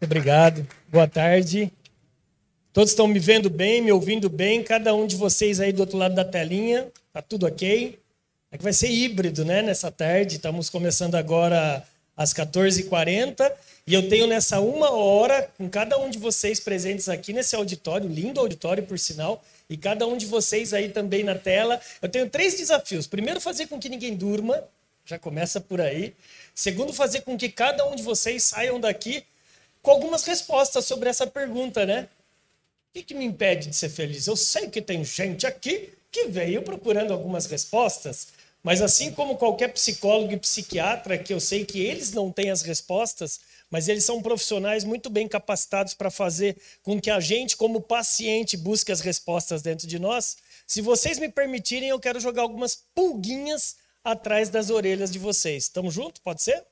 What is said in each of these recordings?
Obrigado. Boa tarde. Todos estão me vendo bem, me ouvindo bem? Cada um de vocês aí do outro lado da telinha, tá tudo ok? É que vai ser híbrido, né, nessa tarde. Estamos começando agora às 14h40 e eu tenho nessa uma hora, com cada um de vocês presentes aqui nesse auditório, lindo auditório, por sinal, e cada um de vocês aí também na tela, eu tenho três desafios. Primeiro, fazer com que ninguém durma, já começa por aí. Segundo, fazer com que cada um de vocês saiam daqui com algumas respostas sobre essa pergunta, né? O que, que me impede de ser feliz? Eu sei que tem gente aqui que veio procurando algumas respostas, mas assim como qualquer psicólogo e psiquiatra, que eu sei que eles não têm as respostas, mas eles são profissionais muito bem capacitados para fazer com que a gente, como paciente, busque as respostas dentro de nós. Se vocês me permitirem, eu quero jogar algumas pulguinhas atrás das orelhas de vocês. Estamos juntos? Pode ser?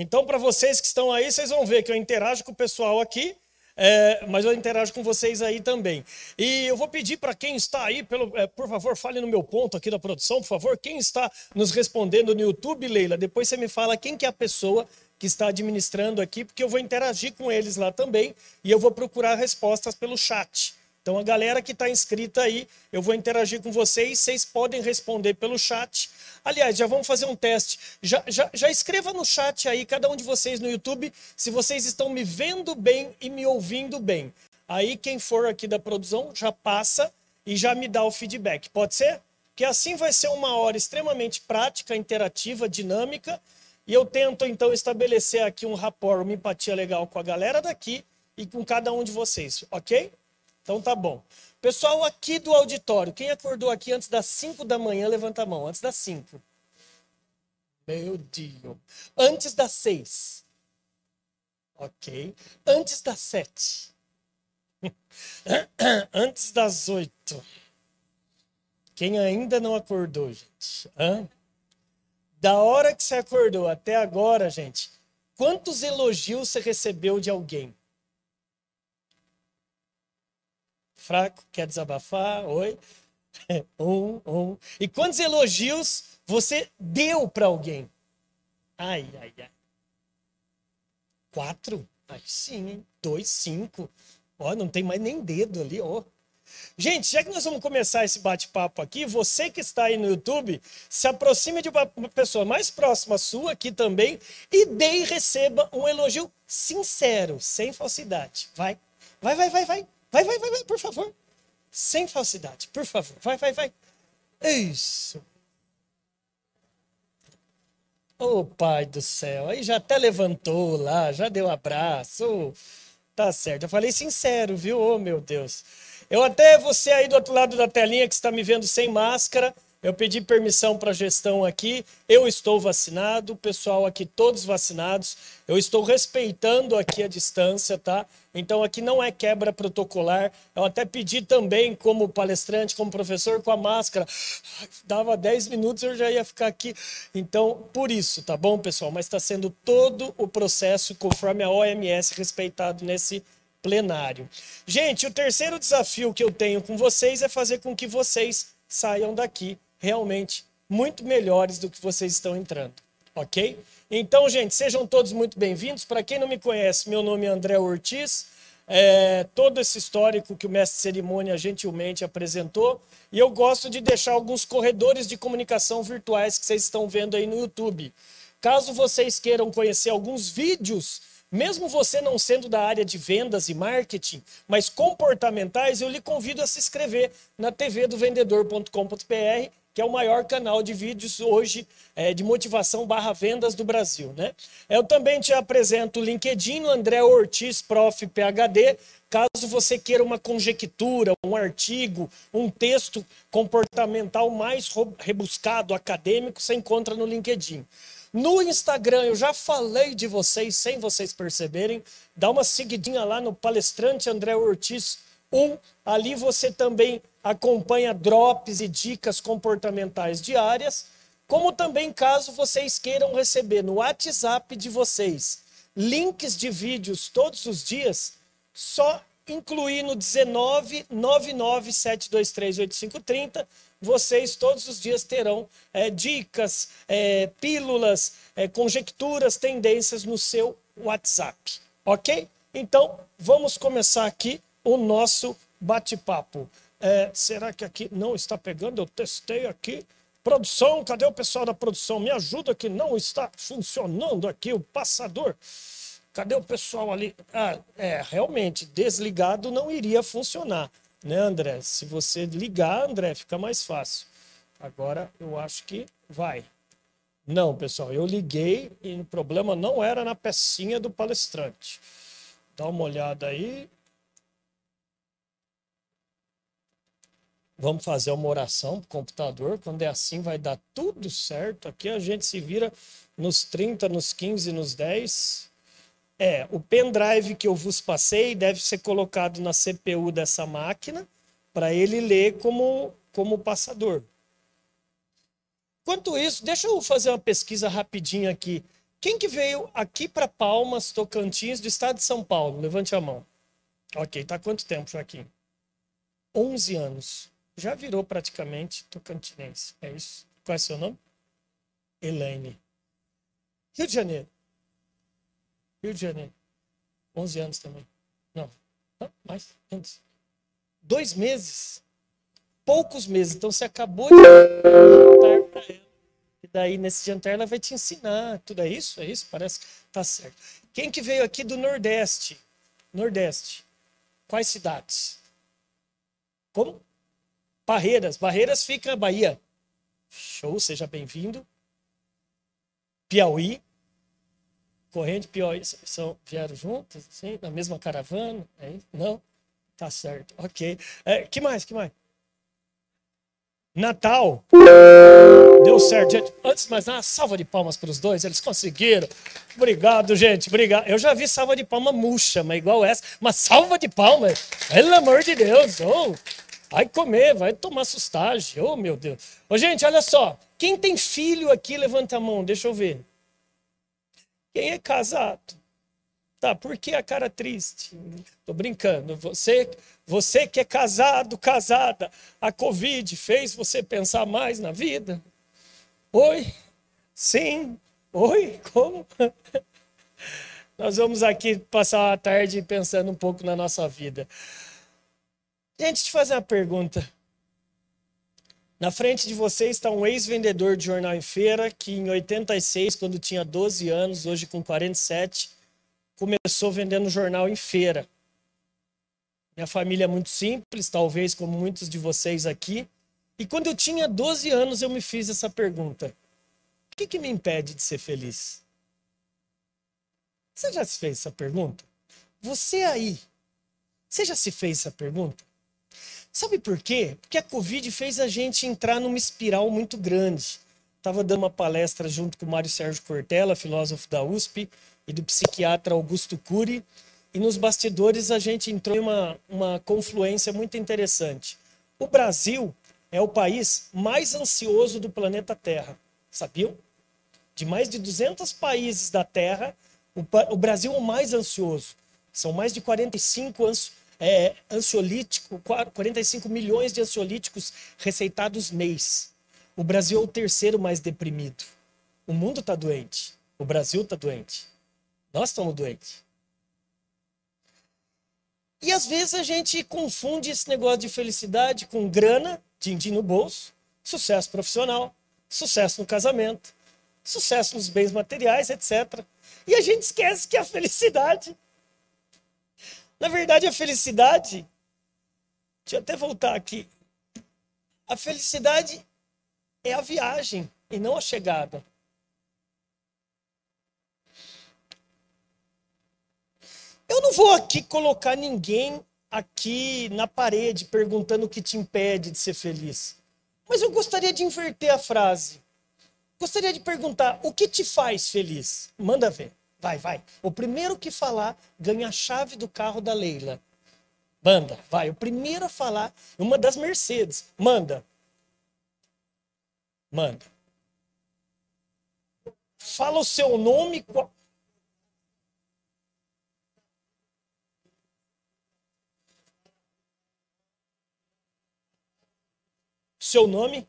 Então, para vocês que estão aí, vocês vão ver que eu interajo com o pessoal aqui, é, mas eu interajo com vocês aí também. E eu vou pedir para quem está aí, pelo, é, por favor, fale no meu ponto aqui da produção, por favor. Quem está nos respondendo no YouTube, Leila, depois você me fala quem que é a pessoa que está administrando aqui, porque eu vou interagir com eles lá também e eu vou procurar respostas pelo chat. Então, a galera que está inscrita aí, eu vou interagir com vocês, vocês podem responder pelo chat. Aliás, já vamos fazer um teste. Já, já, já escreva no chat aí, cada um de vocês no YouTube, se vocês estão me vendo bem e me ouvindo bem. Aí, quem for aqui da produção já passa e já me dá o feedback. Pode ser? Que assim vai ser uma hora extremamente prática, interativa, dinâmica. E eu tento, então, estabelecer aqui um rapport, uma empatia legal com a galera daqui e com cada um de vocês, ok? Então tá bom. Pessoal aqui do auditório, quem acordou aqui antes das 5 da manhã, levanta a mão. Antes das 5. Meu Deus. Antes das 6. Ok. Antes das 7. antes das 8. Quem ainda não acordou, gente? Hã? Da hora que você acordou até agora, gente, quantos elogios você recebeu de alguém? Fraco, quer desabafar? Oi? Um, um. E quantos elogios você deu para alguém? Ai, ai, ai. Quatro? Ai, sim? Dois, cinco. Ó, não tem mais nem dedo ali, ó. Gente, já que nós vamos começar esse bate-papo aqui, você que está aí no YouTube, se aproxime de uma pessoa mais próxima sua aqui também e dê e receba um elogio sincero, sem falsidade. Vai, vai, vai, vai, vai. Vai, vai, vai, vai, por favor. Sem falsidade, por favor. Vai, vai, vai. Isso. Ô oh, pai do céu, aí já até levantou lá, já deu um abraço. Oh, tá certo. Eu falei sincero, viu? Oh, meu Deus. Eu até você aí do outro lado da telinha que está me vendo sem máscara, eu pedi permissão para a gestão aqui. Eu estou vacinado, pessoal aqui todos vacinados. Eu estou respeitando aqui a distância, tá? Então aqui não é quebra protocolar. Eu até pedi também, como palestrante, como professor, com a máscara. Dava 10 minutos eu já ia ficar aqui. Então, por isso, tá bom, pessoal? Mas está sendo todo o processo conforme a OMS respeitado nesse plenário. Gente, o terceiro desafio que eu tenho com vocês é fazer com que vocês saiam daqui realmente muito melhores do que vocês estão entrando, ok? Então, gente, sejam todos muito bem-vindos. Para quem não me conhece, meu nome é André Ortiz. É, todo esse histórico que o mestre cerimônia gentilmente apresentou. E eu gosto de deixar alguns corredores de comunicação virtuais que vocês estão vendo aí no YouTube. Caso vocês queiram conhecer alguns vídeos, mesmo você não sendo da área de vendas e marketing, mas comportamentais, eu lhe convido a se inscrever na tvdovendedor.com.br que é o maior canal de vídeos hoje é, de motivação barra vendas do Brasil. Né? Eu também te apresento o LinkedIn no André Ortiz, Prof. PHD, caso você queira uma conjectura, um artigo, um texto comportamental mais rebuscado, acadêmico, você encontra no LinkedIn. No Instagram, eu já falei de vocês sem vocês perceberem. Dá uma seguidinha lá no palestrante André Ortiz 1. Ali você também acompanha drops e dicas comportamentais diárias, como também caso vocês queiram receber no WhatsApp de vocês links de vídeos todos os dias, só incluir no 19 997238530, vocês todos os dias terão é, dicas, é, pílulas, é, conjecturas, tendências no seu WhatsApp. Ok? Então, vamos começar aqui o nosso bate-papo. É, será que aqui não está pegando? Eu testei aqui. Produção, cadê o pessoal da produção? Me ajuda que não está funcionando aqui o passador. Cadê o pessoal ali? Ah, é, realmente, desligado não iria funcionar, né, André? Se você ligar, André, fica mais fácil. Agora eu acho que vai. Não, pessoal, eu liguei e o problema não era na pecinha do palestrante. Dá uma olhada aí. Vamos fazer uma oração pro computador. Quando é assim, vai dar tudo certo. Aqui a gente se vira nos 30, nos 15, nos 10. É, o pendrive que eu vos passei deve ser colocado na CPU dessa máquina para ele ler como, como passador. Enquanto isso, deixa eu fazer uma pesquisa rapidinha aqui. Quem que veio aqui para Palmas, Tocantins, do estado de São Paulo? Levante a mão. Ok, tá quanto tempo, Joaquim? 11 anos. Já virou praticamente tocantinense. É isso? Qual é seu nome? Elaine. Rio de Janeiro. Rio de Janeiro. 11 anos também. Não, não mais, antes. Dois meses. Poucos meses. Então você acabou de jantar para ela. E daí, nesse jantar, ela vai te ensinar. Tudo é isso? É isso? Parece que tá certo. Quem que veio aqui do Nordeste? Nordeste. Quais cidades? Como? Barreiras. Barreiras fica Bahia. Show, seja bem-vindo. Piauí. Corrente Piauí são, vieram juntos, assim, na mesma caravana? É Não? Tá certo, ok. É, que mais, que mais? Natal. Deu certo, gente. Antes de mais nada, salva de palmas para os dois, eles conseguiram. Obrigado, gente, obrigado. Eu já vi salva de palma murcha, mas igual essa. Mas salva de palmas, pelo amor de Deus. Oh, vai comer, vai tomar sustagem. Oh, meu Deus. Ô, gente, olha só. Quem tem filho aqui, levanta a mão, deixa eu ver. Quem é casado? Tá, por que a cara triste? Tô brincando. Você, você que é casado, casada, a Covid fez você pensar mais na vida? Oi? Sim? Oi? Como? Nós vamos aqui passar a tarde pensando um pouco na nossa vida. Gente, te fazer uma pergunta. Na frente de vocês está um ex-vendedor de jornal em feira que em 86, quando tinha 12 anos, hoje com 47, começou vendendo jornal em feira. Minha família é muito simples, talvez como muitos de vocês aqui. E quando eu tinha 12 anos, eu me fiz essa pergunta: o que, que me impede de ser feliz? Você já se fez essa pergunta? Você aí, você já se fez essa pergunta? Sabe por quê? Porque a Covid fez a gente entrar numa espiral muito grande. Estava dando uma palestra junto com o Mário Sérgio Cortella, filósofo da USP, e do psiquiatra Augusto Cury, e nos bastidores a gente entrou em uma, uma confluência muito interessante. O Brasil é o país mais ansioso do planeta Terra. Sabiam? De mais de 200 países da Terra, o, o Brasil é o mais ansioso. São mais de 45 ansiosos é, ansiolítico, 45 milhões de ansiolíticos receitados mês. O Brasil é o terceiro mais deprimido. O mundo está doente. O Brasil está doente. Nós estamos doentes. E às vezes a gente confunde esse negócio de felicidade com grana, din-din no bolso, sucesso profissional, sucesso no casamento, sucesso nos bens materiais, etc. E a gente esquece que a felicidade na verdade, a felicidade. Deixa eu até voltar aqui. A felicidade é a viagem e não a chegada. Eu não vou aqui colocar ninguém aqui na parede perguntando o que te impede de ser feliz. Mas eu gostaria de inverter a frase. Gostaria de perguntar: o que te faz feliz? Manda ver. Vai, vai. O primeiro que falar ganha a chave do carro da Leila. Manda, vai. O primeiro a falar, uma das Mercedes. Manda. Manda. Fala o seu nome. Seu nome?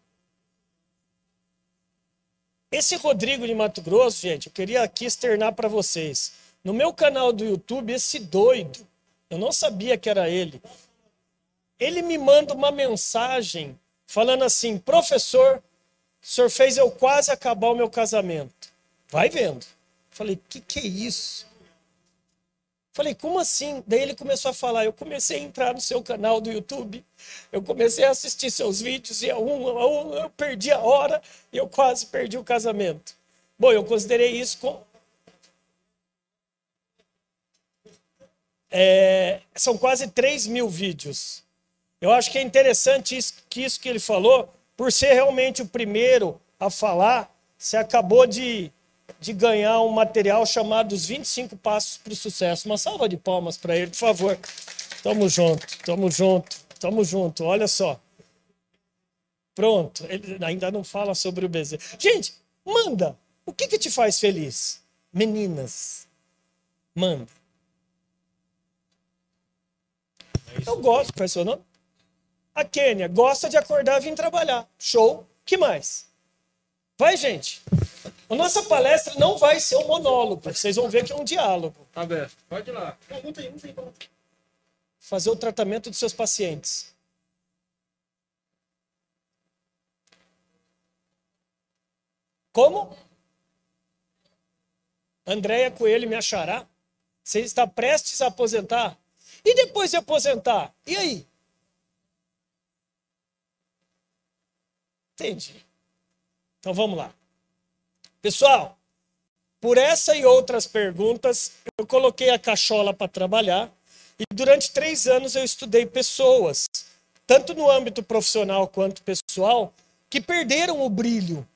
Esse Rodrigo de Mato Grosso, gente, eu queria aqui externar para vocês. No meu canal do YouTube, esse doido, eu não sabia que era ele. Ele me manda uma mensagem falando assim: professor, o senhor fez eu quase acabar o meu casamento. Vai vendo. Falei, que que é isso? Falei, como assim? Daí ele começou a falar. Eu comecei a entrar no seu canal do YouTube, eu comecei a assistir seus vídeos e a um, a um eu perdi a hora e eu quase perdi o casamento. Bom, eu considerei isso como. É, são quase 3 mil vídeos. Eu acho que é interessante isso, que isso que ele falou, por ser realmente o primeiro a falar, você acabou de de ganhar um material chamado Os 25 Passos para o Sucesso. Uma salva de palmas para ele, por favor. Tamo junto, tamo junto, tamo junto. Olha só. Pronto, ele ainda não fala sobre o bezerro. Gente, manda. O que, que te faz feliz? Meninas, manda. Eu gosto, qual é seu nome? A Kênia gosta de acordar e vir trabalhar. Show. que mais? Vai, gente. A nossa palestra não vai ser um monólogo, vocês vão ver que é um diálogo. Tá aberto. Pode ir lá. Não, não tem, não tem como. Fazer o tratamento dos seus pacientes. Como? Andréia Coelho me achará? Você está prestes a aposentar? E depois de aposentar? E aí? Entendi. Então vamos lá. Pessoal, por essa e outras perguntas, eu coloquei a cachola para trabalhar e durante três anos eu estudei pessoas, tanto no âmbito profissional quanto pessoal, que perderam o brilho.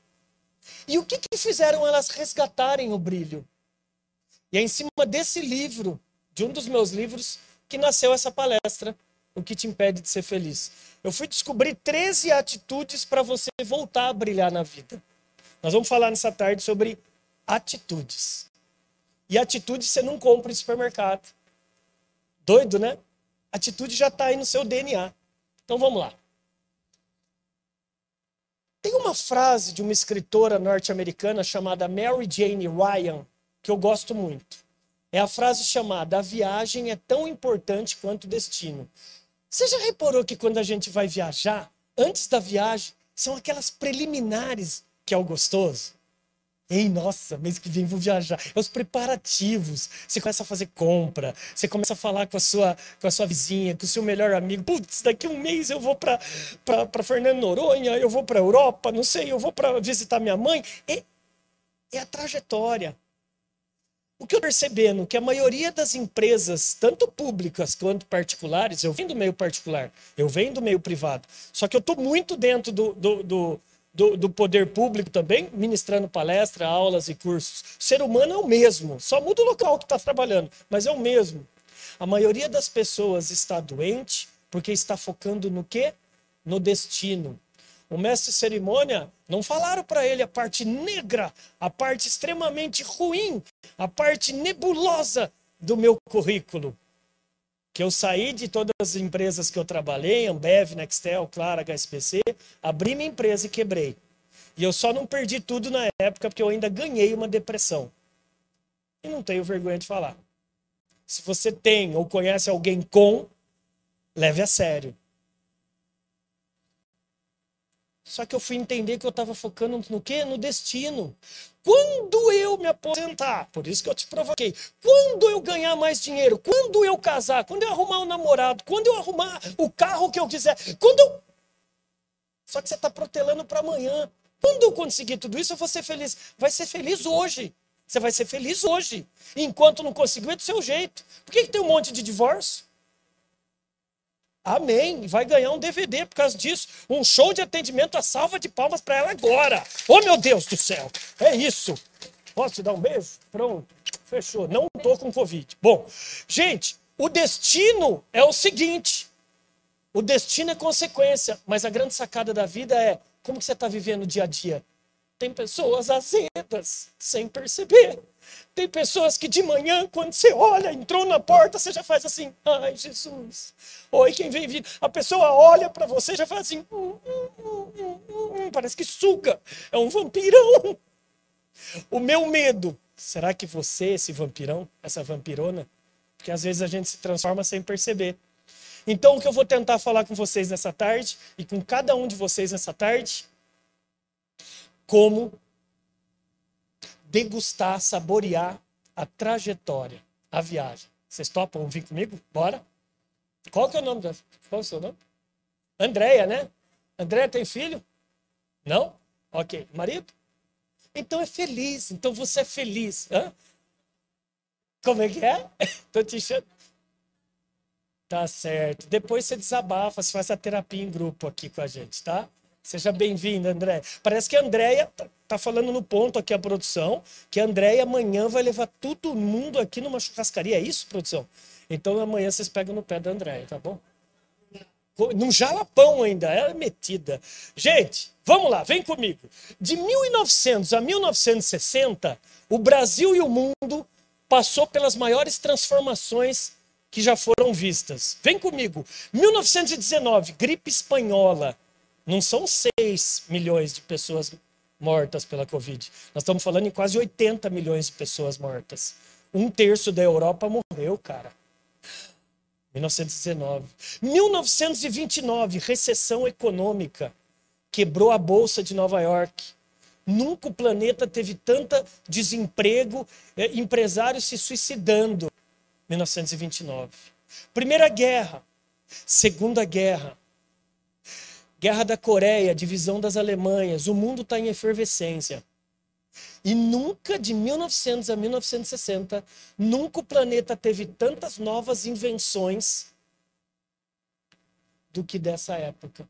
E o que, que fizeram elas resgatarem o brilho? E é em cima desse livro, de um dos meus livros, que nasceu essa palestra, O que te impede de ser feliz. Eu fui descobrir 13 atitudes para você voltar a brilhar na vida. Nós vamos falar nessa tarde sobre atitudes. E atitude você não compra em supermercado. Doido, né? Atitude já está aí no seu DNA. Então vamos lá. Tem uma frase de uma escritora norte-americana chamada Mary Jane Ryan que eu gosto muito. É a frase chamada: A viagem é tão importante quanto o destino. Você já reparou que quando a gente vai viajar, antes da viagem, são aquelas preliminares que é o gostoso. Ei, nossa, mês que vem vou viajar. É os preparativos. Você começa a fazer compra, você começa a falar com a sua, com a sua vizinha, com o seu melhor amigo. Putz, daqui um mês eu vou para Fernando Noronha, eu vou para Europa, não sei, eu vou para visitar minha mãe. É, é a trajetória. O que eu percebendo que a maioria das empresas, tanto públicas quanto particulares, eu venho do meio particular, eu venho do meio privado, só que eu estou muito dentro do, do, do do, do, poder público também, ministrando palestra, aulas e cursos. O ser humano é o mesmo, só muda o local que está trabalhando, mas é o mesmo. A maioria das pessoas está doente porque está focando no quê? No destino. O mestre cerimônia não falaram para ele a parte negra, a parte extremamente ruim, a parte nebulosa do meu currículo que eu saí de todas as empresas que eu trabalhei, Ambev, Nextel, Clara, HSBC, abri minha empresa e quebrei. E eu só não perdi tudo na época porque eu ainda ganhei uma depressão. E não tenho vergonha de falar. Se você tem ou conhece alguém com, leve a sério. Só que eu fui entender que eu estava focando no quê? No destino. Quando eu me aposentar, por isso que eu te provoquei, quando eu ganhar mais dinheiro, quando eu casar, quando eu arrumar um namorado, quando eu arrumar o carro que eu quiser, quando eu... Só que você está protelando para amanhã. Quando eu conseguir tudo isso, eu vou ser feliz. Vai ser feliz hoje. Você vai ser feliz hoje. Enquanto não conseguiu, é do seu jeito. Por que, que tem um monte de divórcio? Amém. Vai ganhar um DVD por causa disso. Um show de atendimento, a salva de palmas para ela agora. Oh, meu Deus do céu. É isso. Posso te dar um beijo? Pronto. Fechou. Não tô com Covid. Bom, gente, o destino é o seguinte. O destino é consequência, mas a grande sacada da vida é como que você está vivendo o dia a dia. Tem pessoas azedas, sem perceber. Tem pessoas que de manhã, quando você olha, entrou na porta, você já faz assim: ai, Jesus. Oi, quem vem vindo? A pessoa olha para você já faz assim: hum hum hum, hum, hum, hum, parece que suga. É um vampirão. O meu medo, será que você, esse vampirão, essa vampirona, porque às vezes a gente se transforma sem perceber. Então, o que eu vou tentar falar com vocês nessa tarde e com cada um de vocês nessa tarde, como degustar, saborear a trajetória, a viagem. Vocês topam vir comigo? Bora? Qual que é o nome da... Qual é o seu nome? Andréia, né? Andréia tem filho? Não? Ok. Marido? Então é feliz. Então você é feliz. Hã? Como é que é? Tô te enchendo. Tá certo. Depois você desabafa, você faz a terapia em grupo aqui com a gente, tá? Seja bem-vinda, André. Parece que a Andréia tá, falando no ponto aqui a produção, que a Andréia amanhã vai levar todo mundo aqui numa churrascaria. É isso, produção? Então amanhã vocês pegam no pé da Andréia, tá bom? Num jalapão ainda, ela é metida. Gente, vamos lá, vem comigo. De 1900 a 1960, o Brasil e o mundo passou pelas maiores transformações que já foram vistas. Vem comigo. 1919, gripe espanhola. Não são 6 milhões de pessoas mortas pela Covid. Nós estamos falando em quase 80 milhões de pessoas mortas. Um terço da Europa morreu, cara. 1919. 1929, recessão econômica. Quebrou a bolsa de Nova York. Nunca o planeta teve tanta desemprego, eh, empresários se suicidando. 1929. Primeira Guerra, Segunda Guerra, Guerra da Coreia, divisão das Alemanhas, o mundo está em efervescência. E nunca, de 1900 a 1960, nunca o planeta teve tantas novas invenções do que dessa época.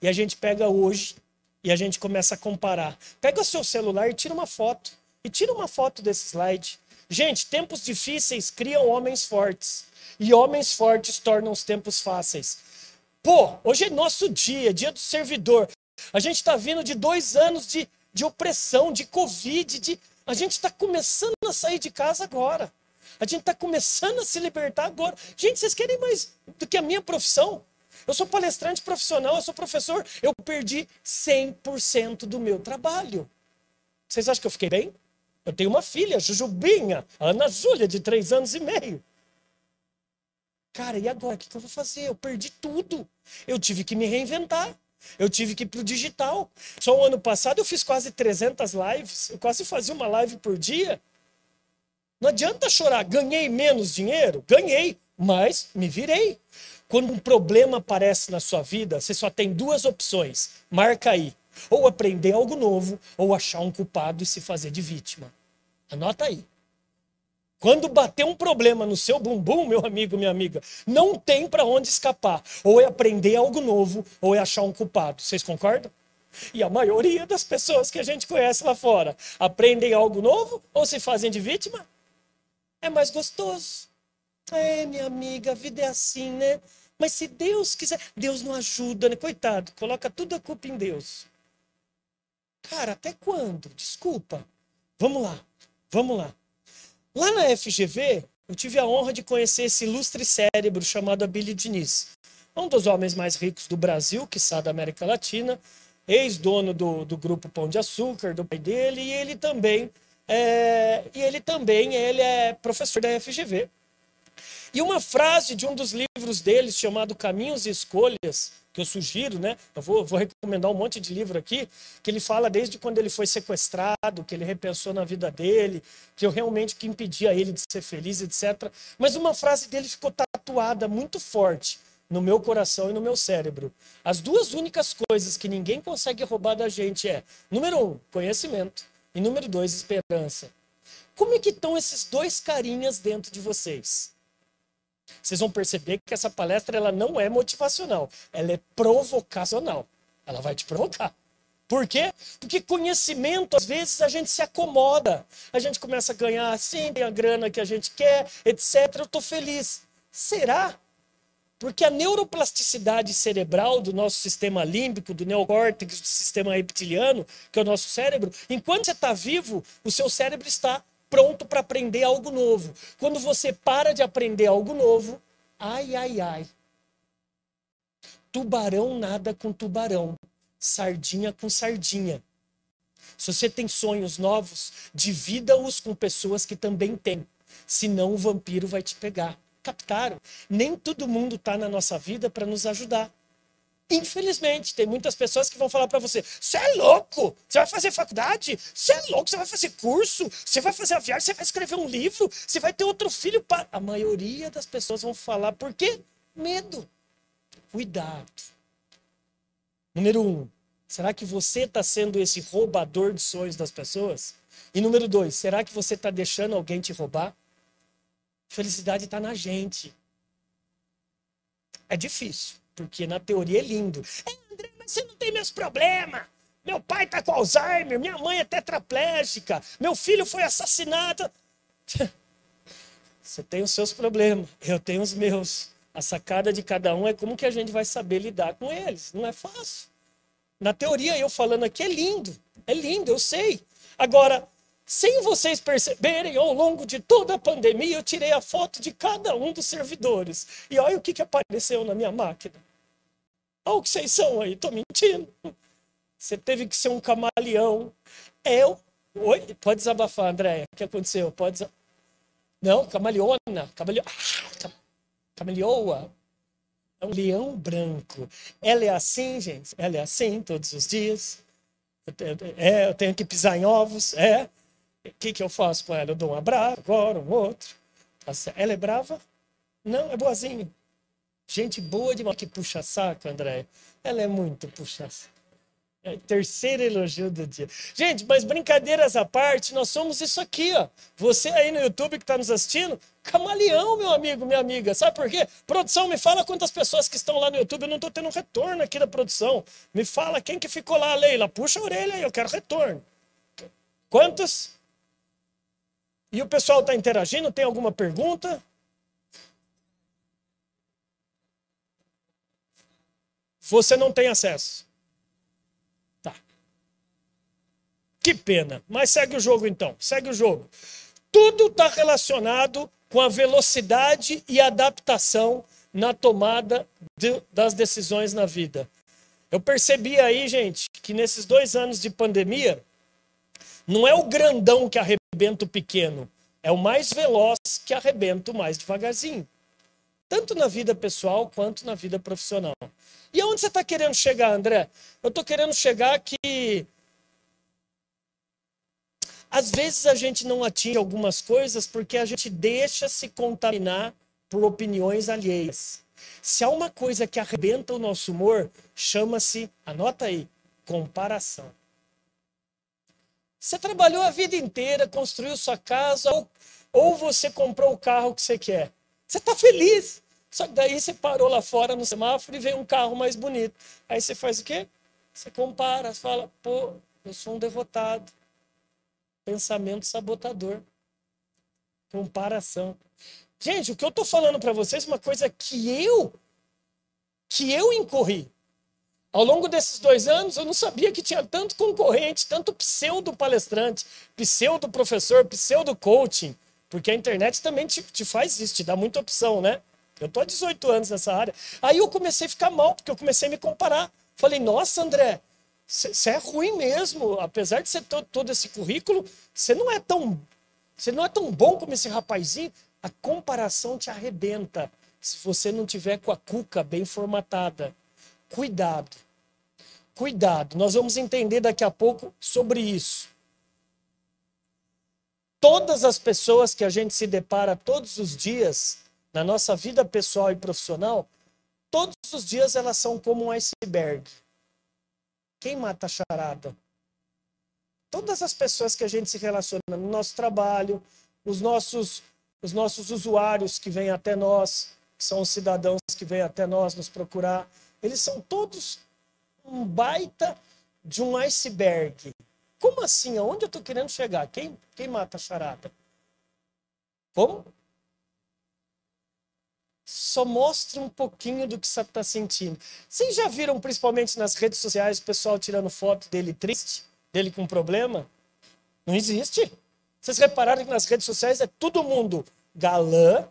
E a gente pega hoje e a gente começa a comparar. Pega o seu celular e tira uma foto. E tira uma foto desse slide. Gente, tempos difíceis criam homens fortes. E homens fortes tornam os tempos fáceis. Pô, hoje é nosso dia, dia do servidor. A gente está vindo de dois anos de, de opressão, de Covid, de... a gente está começando a sair de casa agora. A gente está começando a se libertar agora. Gente, vocês querem mais do que a minha profissão? Eu sou palestrante profissional, eu sou professor. Eu perdi 100% do meu trabalho. Vocês acham que eu fiquei bem? Eu tenho uma filha, Jujubinha, Ana Júlia, de três anos e meio. Cara, e agora? O que eu vou fazer? Eu perdi tudo. Eu tive que me reinventar. Eu tive que ir para o digital. Só o ano passado eu fiz quase 300 lives. Eu quase fazia uma live por dia. Não adianta chorar. Ganhei menos dinheiro? Ganhei, mas me virei. Quando um problema aparece na sua vida, você só tem duas opções. Marca aí. Ou aprender algo novo, ou achar um culpado e se fazer de vítima. Anota aí. Quando bater um problema no seu bumbum, meu amigo, minha amiga, não tem para onde escapar. Ou é aprender algo novo, ou é achar um culpado. Vocês concordam? E a maioria das pessoas que a gente conhece lá fora aprendem algo novo ou se fazem de vítima? É mais gostoso. É, minha amiga, a vida é assim, né? Mas se Deus quiser, Deus não ajuda, né? Coitado, coloca tudo a culpa em Deus. Cara, até quando? Desculpa. Vamos lá. Vamos lá. Lá na FGV, eu tive a honra de conhecer esse ilustre cérebro chamado Abílio Diniz. Um dos homens mais ricos do Brasil, que está da América Latina, ex-dono do, do grupo Pão de Açúcar, do pai dele, e ele também é, e ele também ele é professor da FGV. E uma frase de um dos livros deles, chamado Caminhos e Escolhas, que eu sugiro, né? Eu vou, vou, recomendar um monte de livro aqui, que ele fala desde quando ele foi sequestrado, que ele repensou na vida dele, que eu realmente que impedia ele de ser feliz, etc. Mas uma frase dele ficou tatuada muito forte no meu coração e no meu cérebro. As duas únicas coisas que ninguém consegue roubar da gente é, número um, conhecimento, e número dois, esperança. Como é que estão esses dois carinhas dentro de vocês? Vocês vão perceber que essa palestra ela não é motivacional, ela é provocacional. Ela vai te provocar. Por quê? Porque conhecimento, às vezes, a gente se acomoda. A gente começa a ganhar assim, tem a grana que a gente quer, etc. Eu estou feliz. Será? Porque a neuroplasticidade cerebral do nosso sistema límbico, do neocórtex, do sistema reptiliano, que é o nosso cérebro, enquanto você está vivo, o seu cérebro está pronto para aprender algo novo. Quando você para de aprender algo novo, ai, ai, ai. Tubarão nada com tubarão, sardinha com sardinha. Se você tem sonhos novos, divida-os com pessoas que também têm. Senão o vampiro vai te pegar. Captaram? Nem todo mundo está na nossa vida para nos ajudar. Infelizmente, tem muitas pessoas que vão falar para você: você é louco, você vai fazer faculdade, você é louco, você vai fazer curso, você vai fazer a viagem, você vai escrever um livro, você vai ter outro filho. A maioria das pessoas vão falar por quê? Medo. Cuidado. Número um, será que você está sendo esse roubador de sonhos das pessoas? E número dois, será que você está deixando alguém te roubar? Felicidade está na gente. É difícil. Porque na teoria é lindo. É, André, mas você não tem meus problemas. Meu pai tá com Alzheimer, minha mãe é tetraplégica, meu filho foi assassinado. Você tem os seus problemas, eu tenho os meus. A sacada de cada um é como que a gente vai saber lidar com eles. Não é fácil. Na teoria, eu falando aqui é lindo. É lindo, eu sei. Agora, sem vocês perceberem, ao longo de toda a pandemia, eu tirei a foto de cada um dos servidores. E olha o que, que apareceu na minha máquina. Olha o que vocês são aí, tô mentindo. Você teve que ser um camaleão. Eu. Oi? Pode desabafar, Andréia. O que aconteceu? Pode desabafar. Não, camaleona. Camaleo... Ah, camaleoa. É um leão branco. Ela é assim, gente. Ela é assim todos os dias. Eu é, eu tenho que pisar em ovos. É. O que, que eu faço com ela? Eu dou um abraço, agora, um outro. Ela é brava? Não, é boazinha. Gente boa demais que puxa saco, André. Ela é muito puxa saco. É terceiro elogio do dia. Gente, mas brincadeiras à parte, nós somos isso aqui, ó. Você aí no YouTube que está nos assistindo, camaleão, meu amigo, minha amiga. Sabe por quê? Produção, me fala quantas pessoas que estão lá no YouTube. Eu não estou tendo retorno aqui da produção. Me fala quem que ficou lá, Leila. Puxa a orelha aí, eu quero retorno. Quantos? E o pessoal está interagindo? Tem alguma pergunta? Você não tem acesso. Tá. Que pena. Mas segue o jogo então. Segue o jogo. Tudo está relacionado com a velocidade e adaptação na tomada de, das decisões na vida. Eu percebi aí, gente, que nesses dois anos de pandemia, não é o grandão que arrebenta o pequeno, é o mais veloz que arrebenta o mais devagarzinho. Tanto na vida pessoal quanto na vida profissional. E aonde você está querendo chegar, André? Eu estou querendo chegar que às vezes a gente não atinge algumas coisas porque a gente deixa se contaminar por opiniões alheias. Se há uma coisa que arrebenta o nosso humor, chama-se, anota aí, comparação. Você trabalhou a vida inteira, construiu sua casa, ou, ou você comprou o carro que você quer. Você está feliz. Só que daí você parou lá fora no semáforo e veio um carro mais bonito. Aí você faz o quê? Você compara, fala, pô, eu sou um derrotado. Pensamento sabotador. Comparação. Gente, o que eu estou falando para vocês é uma coisa que eu, que eu incorri. Ao longo desses dois anos, eu não sabia que tinha tanto concorrente, tanto pseudo palestrante, pseudo professor, pseudo coaching, porque a internet também te, te faz isso, te dá muita opção, né? Eu tô há 18 anos nessa área. Aí eu comecei a ficar mal, porque eu comecei a me comparar. Falei, nossa, André, você é ruim mesmo. Apesar de você ter todo esse currículo, você não é tão. Você não é tão bom como esse rapazinho. A comparação te arrebenta se você não tiver com a cuca bem formatada. Cuidado. Cuidado. Nós vamos entender daqui a pouco sobre isso. Todas as pessoas que a gente se depara todos os dias, na nossa vida pessoal e profissional, todos os dias elas são como um iceberg. Quem mata a charada? Todas as pessoas que a gente se relaciona no nosso trabalho, os nossos, os nossos usuários que vêm até nós, que são os cidadãos que vêm até nós nos procurar, eles são todos um baita de um iceberg. Como assim? Aonde eu estou querendo chegar? Quem, quem mata a charada? Como? só mostra um pouquinho do que você está sentindo. Vocês já viram, principalmente nas redes sociais, o pessoal tirando foto dele triste, dele com problema? Não existe. Vocês repararam que nas redes sociais é todo mundo galã,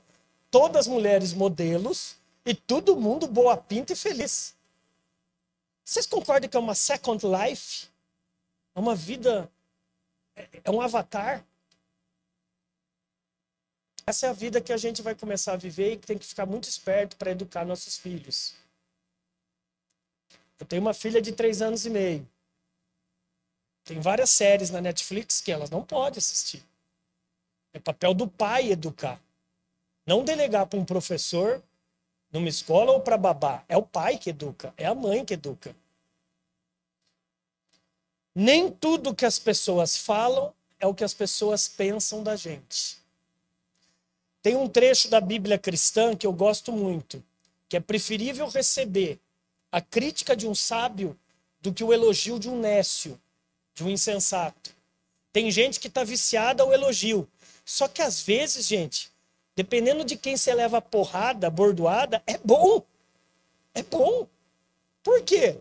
todas mulheres modelos e todo mundo boa pinta e feliz. Vocês concordam que é uma second life? É uma vida. É, é um avatar. Essa é a vida que a gente vai começar a viver e que tem que ficar muito esperto para educar nossos filhos. Eu tenho uma filha de três anos e meio. Tem várias séries na Netflix que elas não podem assistir. É papel do pai educar. Não delegar para um professor numa escola ou para babá. É o pai que educa, é a mãe que educa. Nem tudo que as pessoas falam é o que as pessoas pensam da gente. Tem um trecho da Bíblia cristã que eu gosto muito, que é preferível receber a crítica de um sábio do que o elogio de um nécio, de um insensato. Tem gente que está viciada ao elogio. Só que às vezes, gente, dependendo de quem você leva porrada, bordoada, é bom. É bom. Por quê?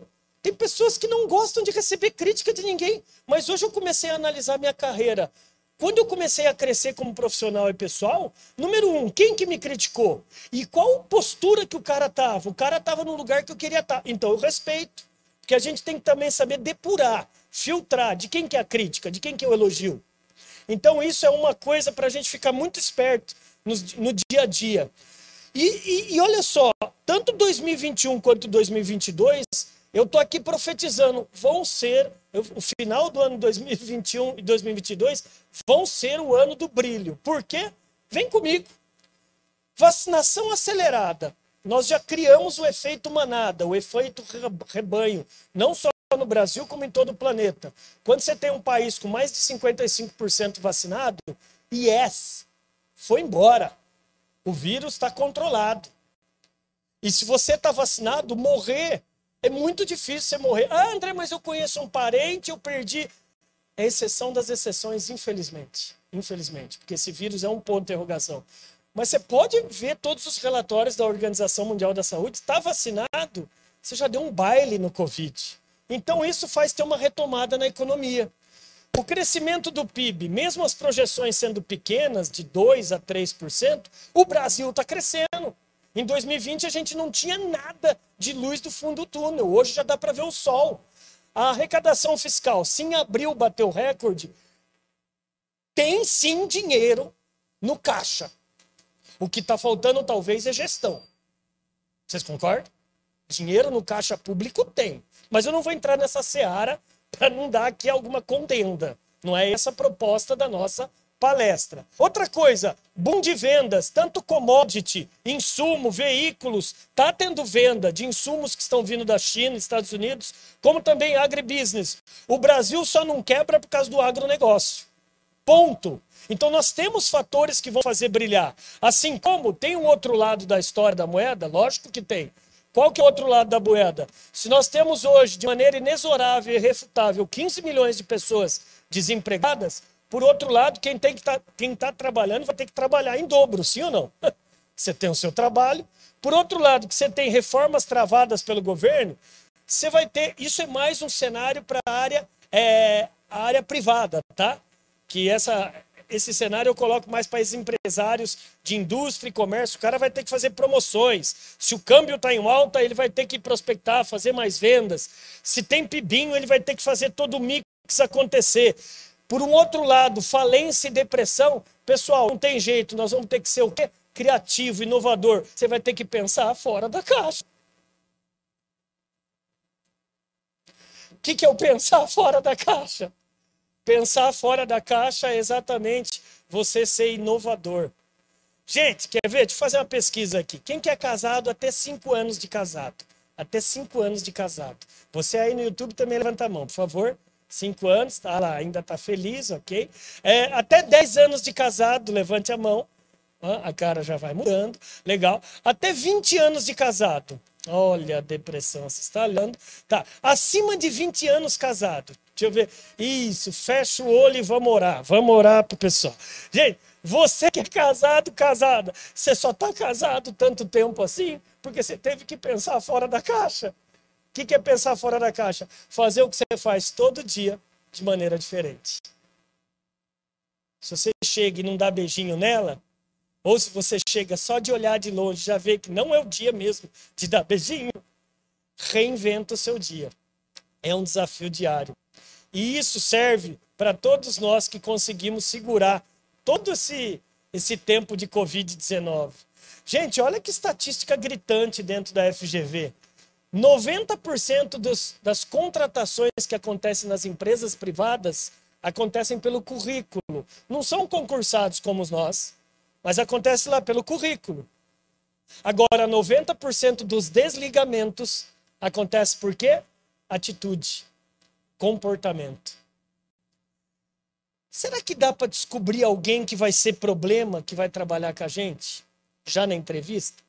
Tem pessoas que não gostam de receber crítica de ninguém. Mas hoje eu comecei a analisar minha carreira. Quando eu comecei a crescer como profissional e pessoal, número um, quem que me criticou? E qual postura que o cara tava? O cara tava no lugar que eu queria estar. Tá. Então eu respeito. Porque a gente tem que também saber depurar, filtrar de quem que é a crítica, de quem que é o elogio. Então isso é uma coisa para a gente ficar muito esperto no, no dia a dia. E, e, e olha só, tanto 2021 quanto 2022 eu estou aqui profetizando, vão ser, o final do ano 2021 e 2022 vão ser o ano do brilho. Por quê? Vem comigo. Vacinação acelerada. Nós já criamos o efeito manada, o efeito rebanho, não só no Brasil como em todo o planeta. Quando você tem um país com mais de 55% vacinado, yes, foi embora. O vírus está controlado. E se você está vacinado, morrer é muito difícil você morrer. Ah, André, mas eu conheço um parente, eu perdi. É exceção das exceções, infelizmente. Infelizmente, porque esse vírus é um ponto de interrogação. Mas você pode ver todos os relatórios da Organização Mundial da Saúde. Está vacinado, você já deu um baile no Covid. Então, isso faz ter uma retomada na economia. O crescimento do PIB, mesmo as projeções sendo pequenas, de 2% a 3%, o Brasil está crescendo. Em 2020 a gente não tinha nada de luz do fundo do túnel. Hoje já dá para ver o sol. A arrecadação fiscal, se em abril bateu recorde, tem sim dinheiro no caixa. O que está faltando talvez é gestão. Vocês concordam? Dinheiro no caixa público tem. Mas eu não vou entrar nessa seara para não dar aqui alguma contenda. Não é essa a proposta da nossa palestra. Outra coisa, boom de vendas, tanto commodity, insumo, veículos, tá tendo venda de insumos que estão vindo da China, Estados Unidos, como também agribusiness. O Brasil só não quebra por causa do agronegócio. Ponto. Então nós temos fatores que vão fazer brilhar. Assim como tem um outro lado da história da moeda, lógico que tem. Qual que é o outro lado da moeda? Se nós temos hoje, de maneira inexorável e irrefutável, 15 milhões de pessoas desempregadas, por outro lado, quem tem que tá, quem está trabalhando vai ter que trabalhar em dobro, sim ou não? Você tem o seu trabalho. Por outro lado, que você tem reformas travadas pelo governo, você vai ter. Isso é mais um cenário para a área, é, área privada, tá? Que essa, esse cenário eu coloco mais para os empresários de indústria e comércio. O cara vai ter que fazer promoções. Se o câmbio está em alta, ele vai ter que prospectar, fazer mais vendas. Se tem pibinho, ele vai ter que fazer todo o mix acontecer. Por um outro lado, falência e depressão, pessoal, não tem jeito, nós vamos ter que ser o quê? Criativo, inovador. Você vai ter que pensar fora da caixa. O que, que é o pensar fora da caixa? Pensar fora da caixa é exatamente você ser inovador. Gente, quer ver? Deixa eu fazer uma pesquisa aqui. Quem que é casado até cinco anos de casado? Até cinco anos de casado. Você aí no YouTube também levanta a mão, por favor. Cinco anos, tá lá, ainda tá feliz, ok? É, até dez anos de casado, levante a mão. a cara já vai mudando, legal. Até 20 anos de casado. Olha a depressão, está olhando. Tá, acima de 20 anos casado. Deixa eu ver. Isso, fecha o olho e vamos orar. Vamos orar pro pessoal. Gente, você que é casado, casada, você só tá casado tanto tempo assim porque você teve que pensar fora da caixa que, que é pensar fora da caixa? Fazer o que você faz todo dia de maneira diferente. Se você chega e não dá beijinho nela, ou se você chega só de olhar de longe, já vê que não é o dia mesmo de dar beijinho, reinventa o seu dia. É um desafio diário. E isso serve para todos nós que conseguimos segurar todo esse, esse tempo de Covid-19. Gente, olha que estatística gritante dentro da FGV. 90% dos, das contratações que acontecem nas empresas privadas acontecem pelo currículo. Não são concursados como nós, mas acontece lá pelo currículo. Agora, 90% dos desligamentos acontece por quê? Atitude, comportamento. Será que dá para descobrir alguém que vai ser problema, que vai trabalhar com a gente? Já na entrevista?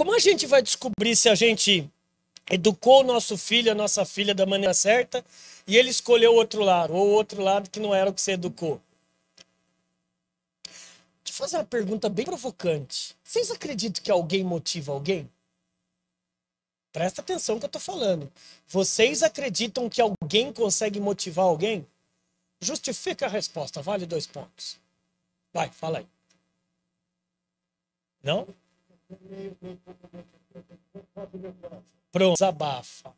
Como a gente vai descobrir se a gente educou o nosso filho, a nossa filha da maneira certa e ele escolheu outro lado, ou outro lado que não era o que você educou? Deixa eu fazer uma pergunta bem provocante. Vocês acreditam que alguém motiva alguém? Presta atenção no que eu estou falando. Vocês acreditam que alguém consegue motivar alguém? Justifica a resposta, vale dois pontos. Vai, fala aí. Não? Pronto, desabafa.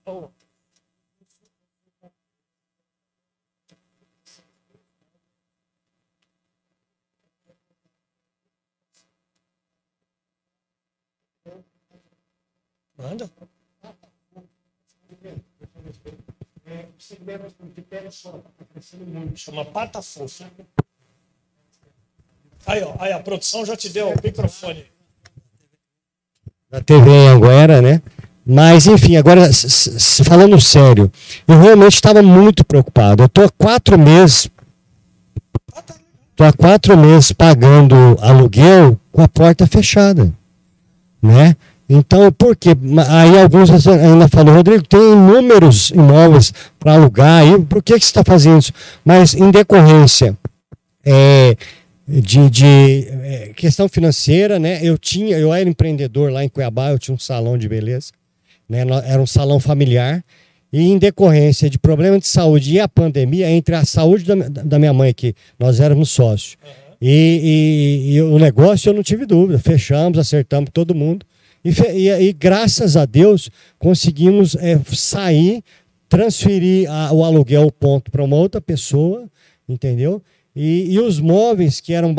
Manda. Chama pata fofa. Aí, ó, aí a produção já te deu o microfone. Da TV em Anguera, né? Mas, enfim, agora, falando sério, eu realmente estava muito preocupado. Eu estou há quatro meses. Estou há quatro meses pagando aluguel com a porta fechada. Né? Então, por quê? Aí alguns ainda falam, Rodrigo, tem inúmeros imóveis para alugar, aí, por que, que você está fazendo isso? Mas em decorrência é, de, de é, questão financeira, né? Eu tinha, eu era empreendedor lá em Cuiabá, eu tinha um salão de beleza, né? Era um salão familiar. E em decorrência de problema de saúde e a pandemia, entre a saúde da, da minha mãe, que nós éramos sócios, uhum. e, e, e, o negócio eu não tive dúvida, fechamos, acertamos todo mundo. E, e, e graças a Deus conseguimos é, sair, transferir a, o aluguel ponto para uma outra pessoa, entendeu? E, e os móveis que eram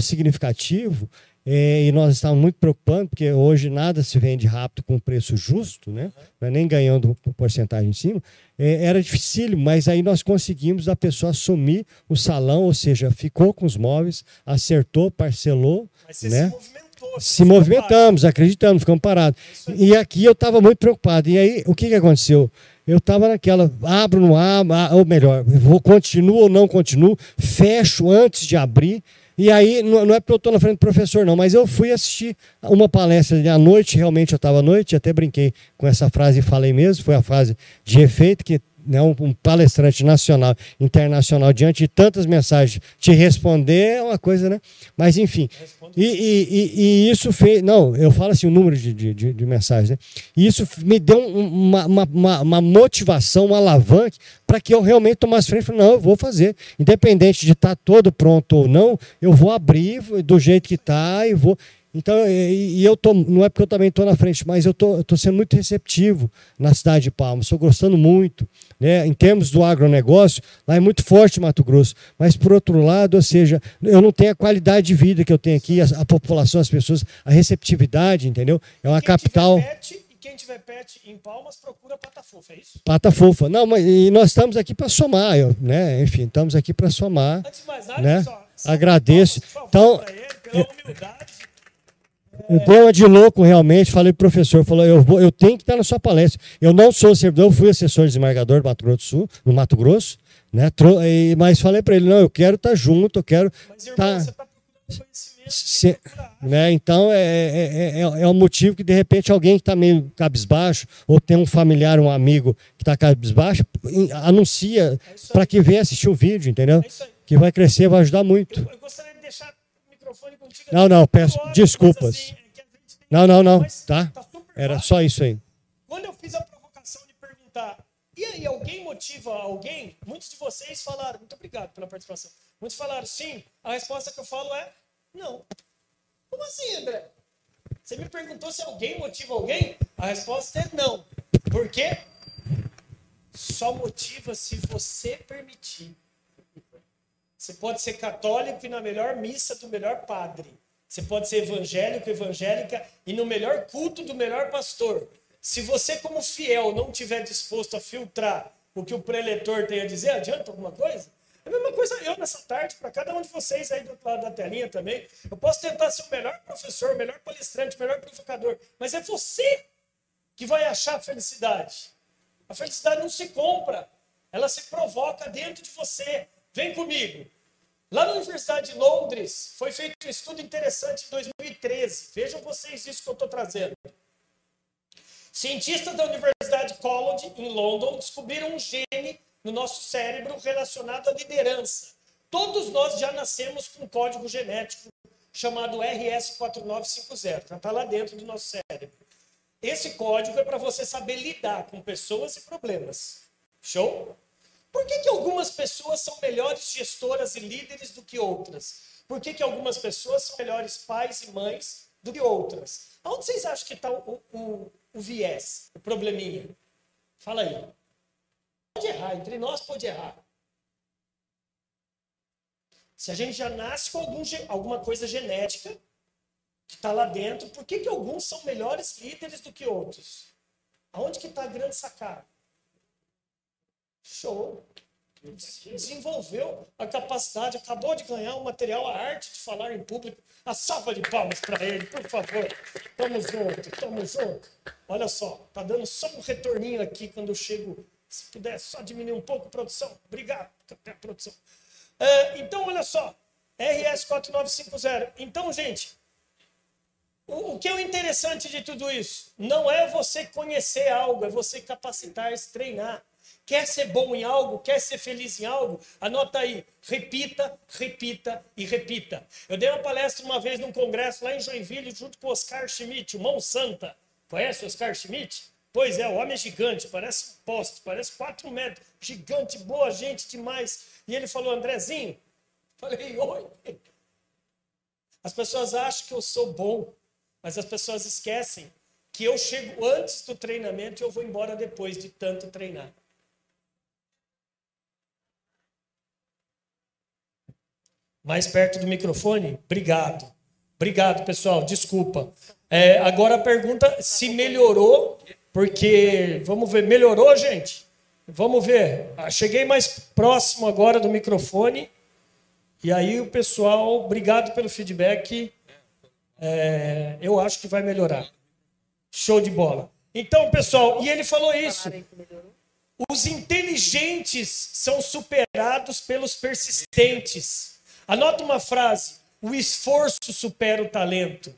significativos, é, e nós estávamos muito preocupados, porque hoje nada se vende rápido com preço justo, né? É nem ganhando porcentagem em cima. É, era difícil, mas aí nós conseguimos a pessoa assumir o salão, ou seja, ficou com os móveis, acertou, parcelou. Mas você né? se se movimentamos, acreditamos, ficamos parados. E aqui eu estava muito preocupado. E aí, o que, que aconteceu? Eu estava naquela, abro, não abro, ou melhor, vou continuo ou não continuo, fecho antes de abrir. E aí, não é porque eu estou na frente do professor, não, mas eu fui assistir uma palestra à noite, realmente eu estava à noite, até brinquei com essa frase e falei mesmo, foi a frase de efeito, que né, um, palestrante nacional, internacional, diante de tantas mensagens, te responder é uma coisa, né? Mas, enfim. E, e, e, isso fez. Não, eu falo assim o número de, de, de mensagens, né? E isso me deu uma, uma, uma, uma motivação, um alavanque, para que eu realmente tomasse frente e falei, não, eu vou fazer. Independente de estar tá todo pronto ou não, eu vou abrir do jeito que está e vou. Então, e, e, eu tô, não é porque eu também estou na frente, mas eu tô, estou sendo muito receptivo na cidade de Palmas, estou gostando muito. Né? Em termos do agronegócio, lá é muito forte Mato Grosso, mas por outro lado, ou seja, eu não tenho a qualidade de vida que eu tenho aqui, a, a população, as pessoas, a receptividade, entendeu? É uma quem capital. Tiver pet, e quem tiver pet em Palmas, procura Pata Fofa, é isso? Pata Fofa. Não, mas e nós estamos aqui para somar, eu, né? Enfim, estamos aqui para somar. Antes de mais nada, né? Só, Agradeço. Então, ele, pela humildade. Eu dei uma de louco realmente, falei pro professor, falou, eu, vou, eu tenho que estar na sua palestra. Eu não sou servidor, eu fui assessor desembargador do Mato Grosso do Sul, no Mato Grosso, né? Mas falei para ele, não, eu quero estar junto, eu quero. Mas, irmão, tá... você está procurando Se, né? Então é, é, é, é um motivo que de repente alguém que está meio cabisbaixo, ou tem um familiar, um amigo que está cabisbaixo, anuncia é para que venha assistir o vídeo, entendeu? É que vai crescer, vai ajudar muito. Eu, eu gostaria Não, não, peço desculpas. Não, não, não, tá? tá Era só isso aí. Quando eu fiz a provocação de perguntar, e aí, alguém motiva alguém? Muitos de vocês falaram, muito obrigado pela participação. Muitos falaram sim. A resposta que eu falo é não. Como assim, André? Você me perguntou se alguém motiva alguém? A resposta é não. Por quê? só motiva se você permitir. Você pode ser católico e na melhor missa do melhor padre. Você pode ser evangélico, evangélica e no melhor culto do melhor pastor. Se você, como fiel, não tiver disposto a filtrar o que o preletor tem a dizer, adianta alguma coisa? É a mesma coisa eu nessa tarde, para cada um de vocês aí do outro lado da telinha também. Eu posso tentar ser o melhor professor, o melhor palestrante, o melhor provocador, mas é você que vai achar a felicidade. A felicidade não se compra, ela se provoca dentro de você. Vem comigo. Lá na Universidade de Londres foi feito um estudo interessante em 2013. Vejam vocês isso que eu estou trazendo. Cientistas da Universidade College, em London, descobriram um gene no nosso cérebro relacionado à liderança. Todos nós já nascemos com um código genético chamado RS4950, já está lá dentro do nosso cérebro. Esse código é para você saber lidar com pessoas e problemas. Show? Por que, que algumas pessoas são melhores gestoras e líderes do que outras? Por que, que algumas pessoas são melhores pais e mães do que outras? Onde vocês acham que está o, o, o viés, o probleminha? Fala aí. Pode errar, entre nós pode errar. Se a gente já nasce com algum, alguma coisa genética que está lá dentro, por que, que alguns são melhores líderes do que outros? Aonde que está a grande sacada? Show! Desenvolveu a capacidade, acabou de ganhar o material, a arte de falar em público. A salva de palmas para ele, por favor. Tamo junto, tamo junto. Olha só, tá dando só um retorninho aqui quando eu chego. Se puder só diminuir um pouco a produção. Obrigado, até produção. É, então, olha só. RS4950. Então, gente, o, o que é o interessante de tudo isso? Não é você conhecer algo, é você capacitar, se treinar. Quer ser bom em algo, quer ser feliz em algo? Anota aí, repita, repita e repita. Eu dei uma palestra uma vez num congresso lá em Joinville, junto com o Oscar Schmidt, o mão santa. Conhece o Oscar Schmidt? Pois é, o homem é gigante, parece um poste, parece quatro metros, gigante, boa gente demais. E ele falou, Andrezinho, falei, oi. As pessoas acham que eu sou bom, mas as pessoas esquecem que eu chego antes do treinamento e eu vou embora depois de tanto treinar. Mais perto do microfone? Obrigado. Obrigado, pessoal. Desculpa. É, agora a pergunta se melhorou, porque vamos ver, melhorou, gente? Vamos ver. Ah, cheguei mais próximo agora do microfone. E aí o pessoal, obrigado pelo feedback. É, eu acho que vai melhorar. Show de bola. Então, pessoal, e ele falou isso. Os inteligentes são superados pelos persistentes. Anota uma frase: o esforço supera o talento.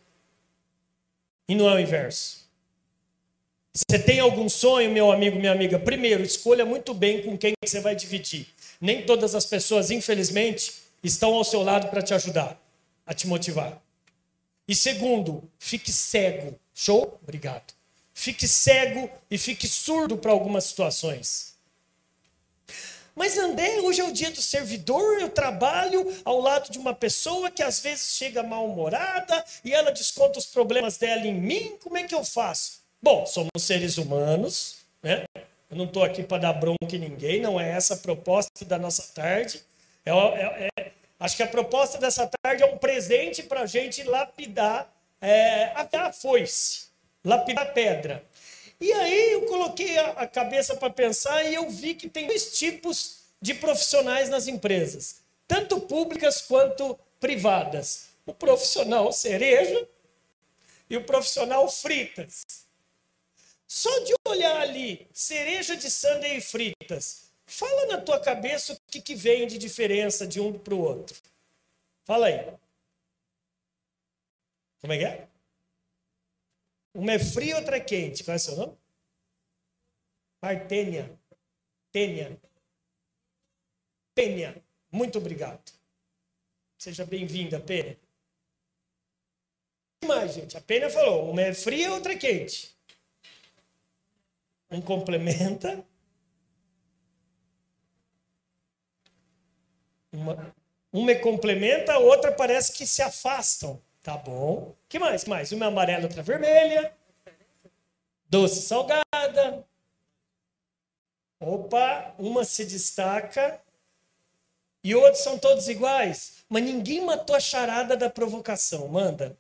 E não é o inverso. Você tem algum sonho, meu amigo, minha amiga? Primeiro, escolha muito bem com quem você vai dividir. Nem todas as pessoas, infelizmente, estão ao seu lado para te ajudar, a te motivar. E segundo, fique cego. Show? Obrigado. Fique cego e fique surdo para algumas situações. Mas André, hoje é o dia do servidor, eu trabalho ao lado de uma pessoa que às vezes chega mal-humorada e ela desconta os problemas dela em mim, como é que eu faço? Bom, somos seres humanos, né? Eu não estou aqui para dar bronca em ninguém, não é essa a proposta da nossa tarde. É, é, é, acho que a proposta dessa tarde é um presente para a gente lapidar é, a foice, lapidar a pedra. E aí eu coloquei a cabeça para pensar e eu vi que tem dois tipos de profissionais nas empresas, tanto públicas quanto privadas. O profissional cereja e o profissional fritas. Só de olhar ali, cereja de sundae e fritas, fala na tua cabeça o que, que vem de diferença de um para o outro. Fala aí. Como é que é? Uma é fria outra é quente. Qual é o seu nome? Partênia. Tênia. Pênia. Muito obrigado. Seja bem-vinda, Pênia. Que mais, gente? A Pênia falou: uma é fria outra é quente. Um complementa. Uma, uma é complementa, a outra parece que se afastam. Tá bom. que mais? mais? Uma é amarela, outra vermelha. Doce salgada. Opa, uma se destaca e outros são todos iguais. Mas ninguém matou a charada da provocação. Manda.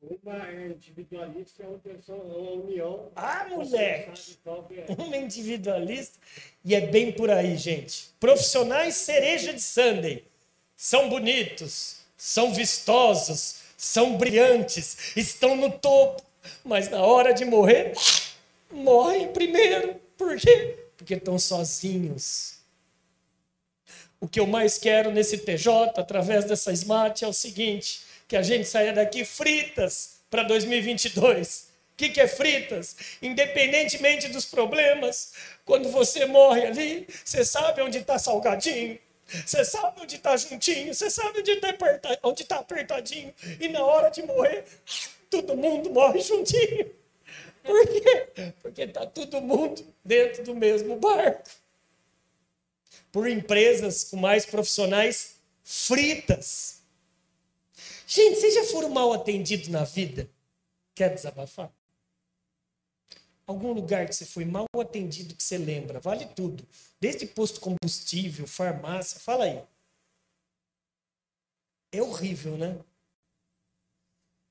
Uma é individualista e outra é uma união. Ah, moleque! É. Uma individualista. E é bem por aí, gente. Profissionais cereja de Sunday. São bonitos, são vistosos, são brilhantes, estão no topo. Mas na hora de morrer, morrem primeiro. Por quê? Porque estão sozinhos. O que eu mais quero nesse TJ, através dessa Smart, é o seguinte: que a gente saia daqui fritas para 2022. O que, que é fritas? Independentemente dos problemas, quando você morre ali, você sabe onde está salgadinho, você sabe onde está juntinho, você sabe onde está tá apertadinho, e na hora de morrer, todo mundo morre juntinho. Por quê? Porque está todo mundo dentro do mesmo barco por empresas com mais profissionais fritas. Gente, vocês já foram mal atendidos na vida? Quer desabafar? Algum lugar que você foi mal atendido que você lembra? Vale tudo. Desde posto combustível, farmácia, fala aí. É horrível, né?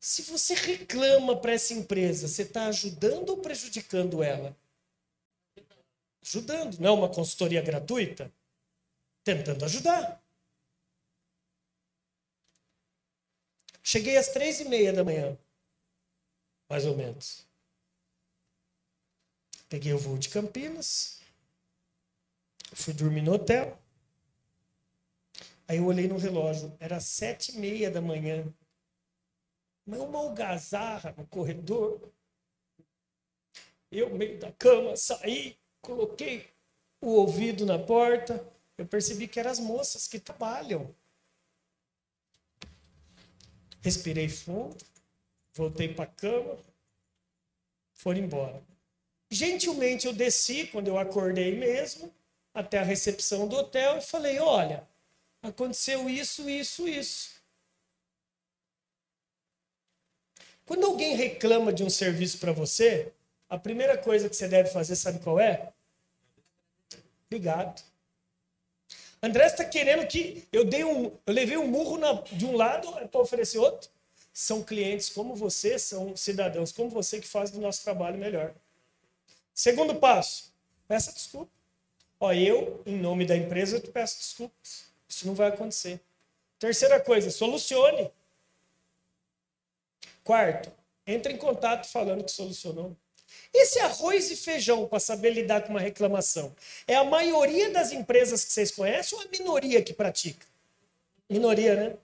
Se você reclama para essa empresa, você está ajudando ou prejudicando ela? Ajudando, não é uma consultoria gratuita? tentando ajudar. Cheguei às três e meia da manhã, mais ou menos. Peguei o voo de Campinas, fui dormir no hotel. Aí eu olhei no relógio, era sete e meia da manhã. Mas uma algazarra no corredor. Eu, meio da cama, saí, coloquei o ouvido na porta, eu percebi que eram as moças que trabalham. Respirei fundo, voltei para a cama, foram embora. Gentilmente eu desci quando eu acordei mesmo, até a recepção do hotel e falei: olha, aconteceu isso, isso, isso. Quando alguém reclama de um serviço para você, a primeira coisa que você deve fazer, sabe qual é? Obrigado. André está querendo que eu dei um, eu levei um murro na, de um lado para oferecer outro. São clientes como você, são cidadãos como você que fazem do nosso trabalho melhor. Segundo passo, peça desculpa. Ó, eu, em nome da empresa, te peço desculpas. Isso não vai acontecer. Terceira coisa, solucione. Quarto, entre em contato falando que solucionou. Esse arroz e feijão para saber lidar com uma reclamação é a maioria das empresas que vocês conhecem ou a minoria que pratica? Minoria, né?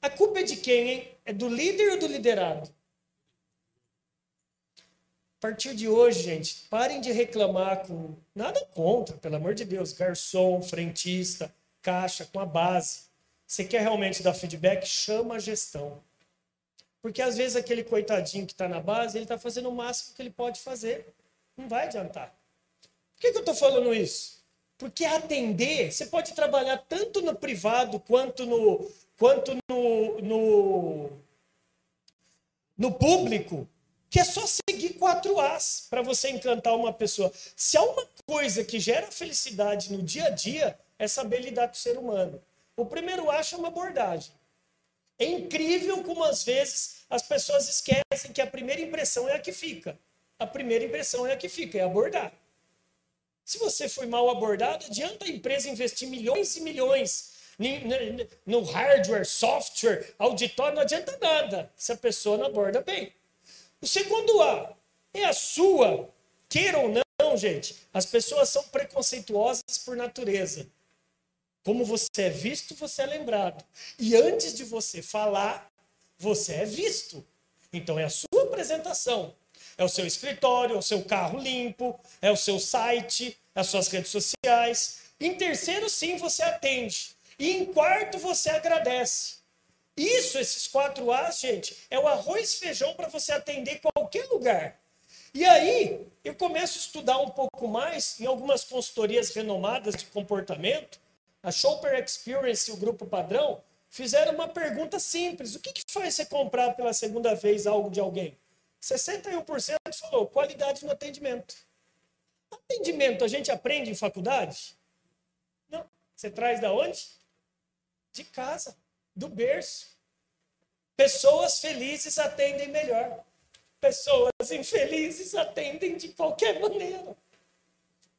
A culpa é de quem, hein? É do líder ou do liderado? A partir de hoje, gente, parem de reclamar com nada contra, pelo amor de Deus, garçom, frentista, caixa, com a base. Você quer realmente dar feedback? Chama a gestão. Porque às vezes aquele coitadinho que está na base, ele está fazendo o máximo que ele pode fazer. Não vai adiantar. Por que, que eu estou falando isso? Porque atender, você pode trabalhar tanto no privado quanto no, quanto no, no, no público, que é só seguir quatro As para você encantar uma pessoa. Se há uma coisa que gera felicidade no dia a dia, é saber lidar com o ser humano. O primeiro A chama abordagem. É incrível como às vezes as pessoas esquecem que a primeira impressão é a que fica. A primeira impressão é a que fica, é abordar. Se você foi mal abordado, adianta a empresa investir milhões e milhões no hardware, software, auditório, não adianta nada se a pessoa não aborda bem. O segundo A é a sua, queira ou não, gente, as pessoas são preconceituosas por natureza. Como você é visto, você é lembrado. E antes de você falar, você é visto. Então é a sua apresentação. É o seu escritório, é o seu carro limpo, é o seu site, é as suas redes sociais. Em terceiro, sim, você atende. E em quarto, você agradece. Isso, esses quatro A's, gente, é o arroz feijão para você atender qualquer lugar. E aí, eu começo a estudar um pouco mais em algumas consultorias renomadas de comportamento a Shopper Experience e o Grupo Padrão fizeram uma pergunta simples: o que, que faz você comprar pela segunda vez algo de alguém? 61% falou qualidade no atendimento. Entendimento, a gente aprende em faculdade? Não. Você traz da onde? De casa, do berço. Pessoas felizes atendem melhor. Pessoas infelizes atendem de qualquer maneira.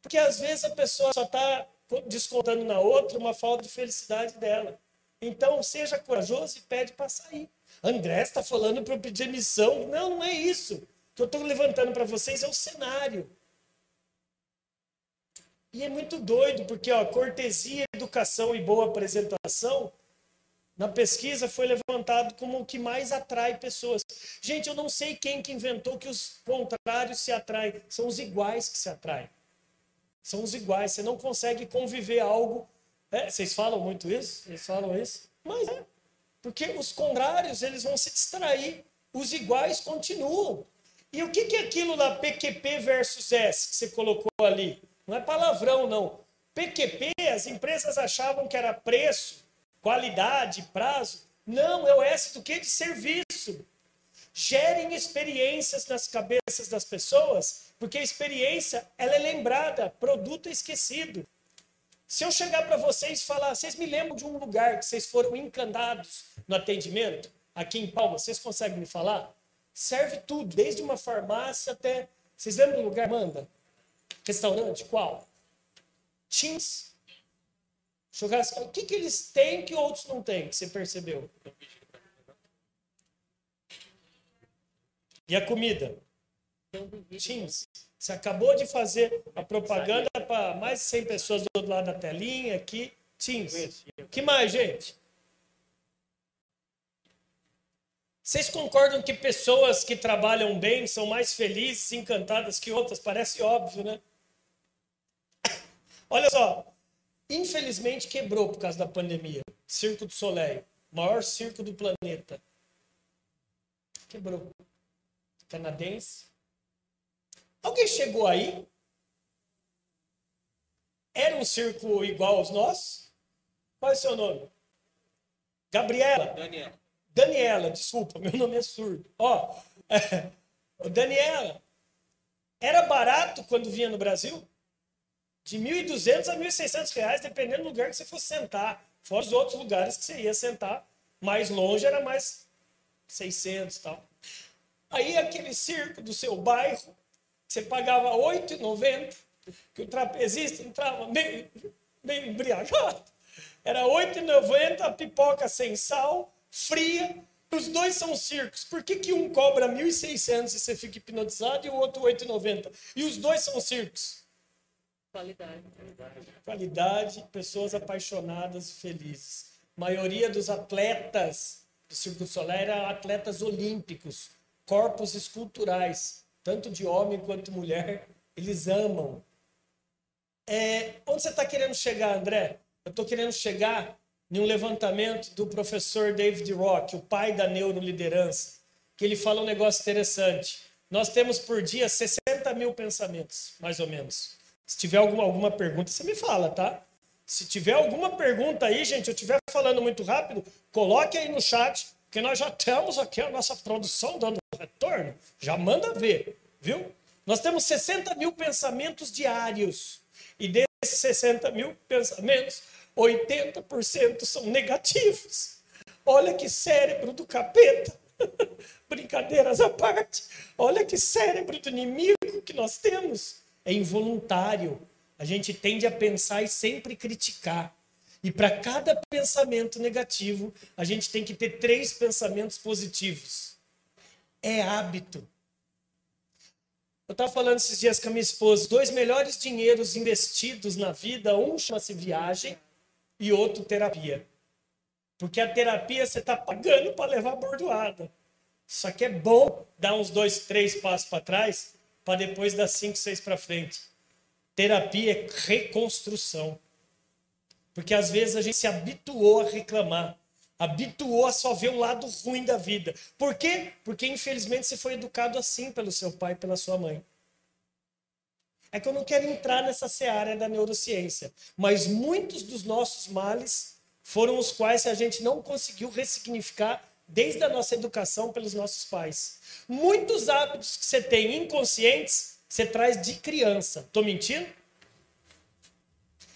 Porque às vezes a pessoa só está descontando na outra uma falta de felicidade dela. Então, seja corajoso e pede para sair. André está falando para eu pedir missão. Não, não é isso. O que eu estou levantando para vocês é o cenário. E é muito doido, porque ó, cortesia, educação e boa apresentação, na pesquisa foi levantado como o que mais atrai pessoas. Gente, eu não sei quem que inventou que os contrários se atraem. São os iguais que se atraem. São os iguais. Você não consegue conviver algo é, vocês falam muito isso? Vocês falam isso? Mas é. Porque os contrários, eles vão se distrair. Os iguais continuam. E o que, que é aquilo da PQP versus S que você colocou ali? Não é palavrão, não. PQP, as empresas achavam que era preço, qualidade, prazo. Não, é o S do que? De serviço. Gerem experiências nas cabeças das pessoas, porque a experiência ela é lembrada, produto é esquecido. Se eu chegar para vocês e falar, vocês me lembram de um lugar que vocês foram encantados no atendimento, aqui em Palma, vocês conseguem me falar? Serve tudo, desde uma farmácia até. Vocês lembram do lugar, Manda? Restaurante? Qual? Teams. Churrasco. O que, que eles têm que outros não têm, que você percebeu? E a comida? Teams. Você acabou de fazer a propaganda para mais de 100 pessoas do outro lado da telinha aqui. Teams. que mais, gente? Vocês concordam que pessoas que trabalham bem são mais felizes e encantadas que outras? Parece óbvio, né? Olha só. Infelizmente quebrou por causa da pandemia. Circo do Soleil. Maior circo do planeta. Quebrou. Canadense. Alguém chegou aí? Era um circo igual aos nossos? Qual é o seu nome? Gabriela? Daniela. Daniela, desculpa, meu nome é surdo. Ó, é, Daniela, era barato quando vinha no Brasil? De 1.200 a 1.600 reais, dependendo do lugar que você fosse sentar. Fora os outros lugares que você ia sentar. Mais longe era mais 600 e tal. Aí aquele circo do seu bairro você pagava R$ 8,90, que o trapezista entrava meio, meio embriagado. Era R$ 8,90 a pipoca sem sal, fria. Os dois são circos. Por que, que um cobra 1.600 e você fica hipnotizado e o outro 8,90? E os dois são circos. Qualidade. Qualidade, pessoas apaixonadas e felizes. A maioria dos atletas do Circo Solar eram atletas olímpicos, corpos esculturais tanto de homem quanto mulher, eles amam. É, onde você está querendo chegar, André? Eu estou querendo chegar em um levantamento do professor David Rock, o pai da neuroliderança, que ele fala um negócio interessante. Nós temos por dia 60 mil pensamentos, mais ou menos. Se tiver alguma, alguma pergunta, você me fala, tá? Se tiver alguma pergunta aí, gente, eu estiver falando muito rápido, coloque aí no chat, que nós já temos aqui a nossa produção dando retorno. Já manda ver, viu? Nós temos 60 mil pensamentos diários. E desses 60 mil pensamentos, 80% são negativos. Olha que cérebro do capeta. Brincadeiras à parte. Olha que cérebro do inimigo que nós temos. É involuntário. A gente tende a pensar e sempre criticar. E para cada pensamento negativo, a gente tem que ter três pensamentos positivos. É hábito. Eu estava falando esses dias com a minha esposa, dois melhores dinheiros investidos na vida, um chama-se viagem e outro terapia. Porque a terapia você está pagando para levar bordoada. Só que é bom dar uns dois, três passos para trás, para depois dar cinco, seis para frente. Terapia é reconstrução. Porque às vezes a gente se habituou a reclamar, habituou a só ver o lado ruim da vida. Por quê? Porque infelizmente você foi educado assim pelo seu pai pela sua mãe. É que eu não quero entrar nessa seara da neurociência, mas muitos dos nossos males foram os quais a gente não conseguiu ressignificar desde a nossa educação pelos nossos pais. Muitos hábitos que você tem inconscientes Você traz de criança. Tô mentindo?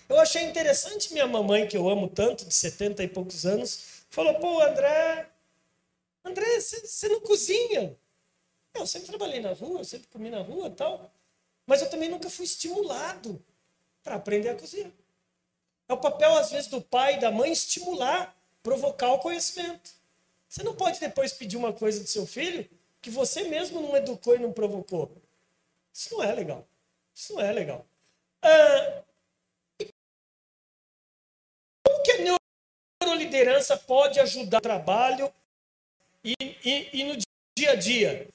Eu achei interessante minha mamãe, que eu amo tanto, de 70 e poucos anos, falou: pô, André, André, você não cozinha. Eu sempre trabalhei na rua, sempre comi na rua tal. Mas eu também nunca fui estimulado para aprender a cozinhar. É o papel, às vezes, do pai e da mãe estimular, provocar o conhecimento. Você não pode depois pedir uma coisa do seu filho que você mesmo não educou e não provocou. Isso não é legal. Isso não é legal. Ah, como que a neuroliderança pode ajudar o trabalho e, e, e no dia a dia?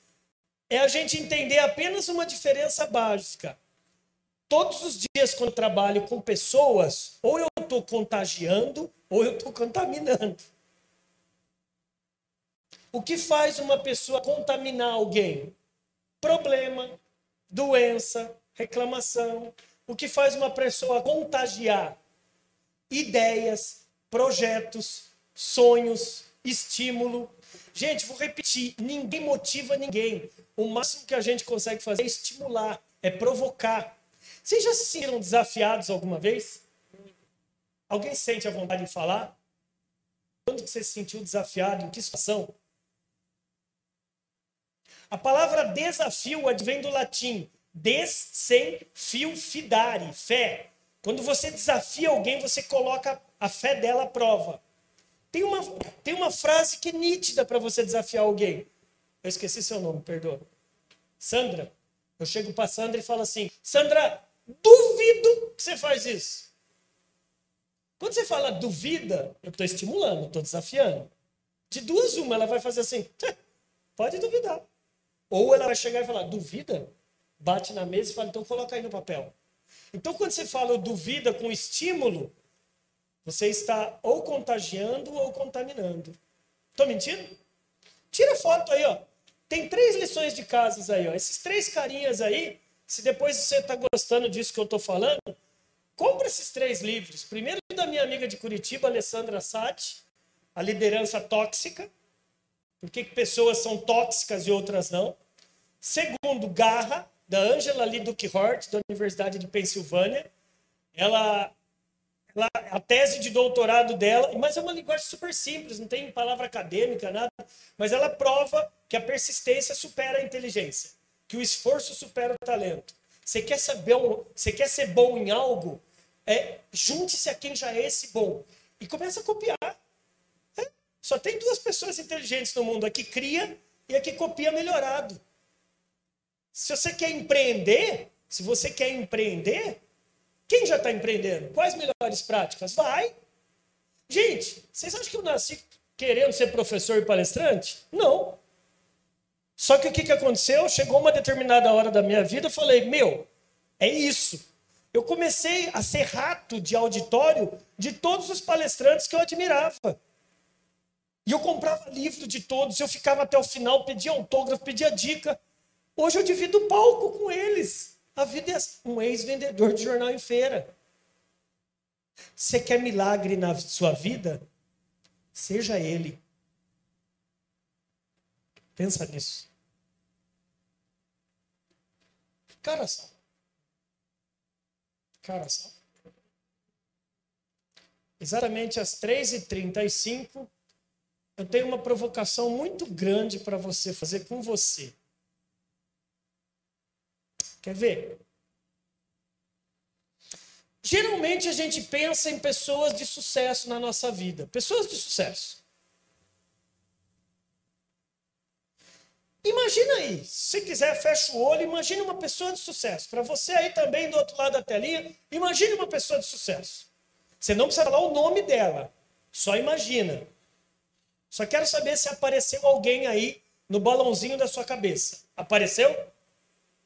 É a gente entender apenas uma diferença básica. Todos os dias, quando eu trabalho com pessoas, ou eu estou contagiando, ou eu estou contaminando. O que faz uma pessoa contaminar alguém? Problema, doença, reclamação. O que faz uma pessoa contagiar? Ideias, projetos, sonhos, estímulo. Gente, vou repetir: ninguém motiva ninguém. O máximo que a gente consegue fazer é estimular, é provocar. Vocês já se sentiram desafiados alguma vez? Alguém sente a vontade de falar? Quando você se sentiu desafiado? Em que situação? A palavra desafio advém do latim des sem fio fidare, fé. Quando você desafia alguém, você coloca a fé dela à prova. Tem uma, tem uma frase que é nítida para você desafiar alguém. Eu esqueci seu nome, perdoa. Sandra. Eu chego para Sandra e falo assim: Sandra, duvido que você faz isso. Quando você fala duvida, eu estou estimulando, estou desafiando. De duas, uma, ela vai fazer assim: pode duvidar. Ou ela vai chegar e falar, duvida? Bate na mesa e fala, então coloca aí no papel. Então, quando você fala duvida com estímulo, você está ou contagiando ou contaminando. Estou mentindo? Tira foto aí, ó. Tem três lições de casas aí, ó. Esses três carinhas aí, se depois você está gostando disso que eu estou falando, compra esses três livros. Primeiro da minha amiga de Curitiba, Alessandra Sati, A Liderança Tóxica. Por que pessoas são tóxicas e outras não? Segundo, Garra, da Angela Lee Hort, da Universidade de Pensilvânia. Ela, ela, a tese de doutorado dela, mas é uma linguagem super simples, não tem palavra acadêmica, nada, mas ela prova que a persistência supera a inteligência, que o esforço supera o talento. Você quer saber, você quer ser bom em algo? É, junte-se a quem já é esse bom e comece a copiar. Só tem duas pessoas inteligentes no mundo, a que cria e a que copia melhorado. Se você quer empreender, se você quer empreender, quem já está empreendendo? Quais melhores práticas? Vai. Gente, vocês acham que eu nasci querendo ser professor e palestrante? Não. Só que o que, que aconteceu? Chegou uma determinada hora da minha vida, eu falei, meu, é isso. Eu comecei a ser rato de auditório de todos os palestrantes que eu admirava. E eu comprava livro de todos, eu ficava até o final, pedia autógrafo, pedia dica. Hoje eu divido o palco com eles. A vida é assim. um ex-vendedor de jornal em feira. Você quer milagre na sua vida? Seja ele. Pensa nisso. Cara só. Cara só. Exatamente às 3h35, eu tenho uma provocação muito grande para você fazer com você. Quer ver? Geralmente a gente pensa em pessoas de sucesso na nossa vida. Pessoas de sucesso. Imagina aí, se quiser, fecha o olho, imagine uma pessoa de sucesso. Para você aí também do outro lado da telinha, imagine uma pessoa de sucesso. Você não precisa falar o nome dela, só imagina. Só quero saber se apareceu alguém aí no balãozinho da sua cabeça. Apareceu?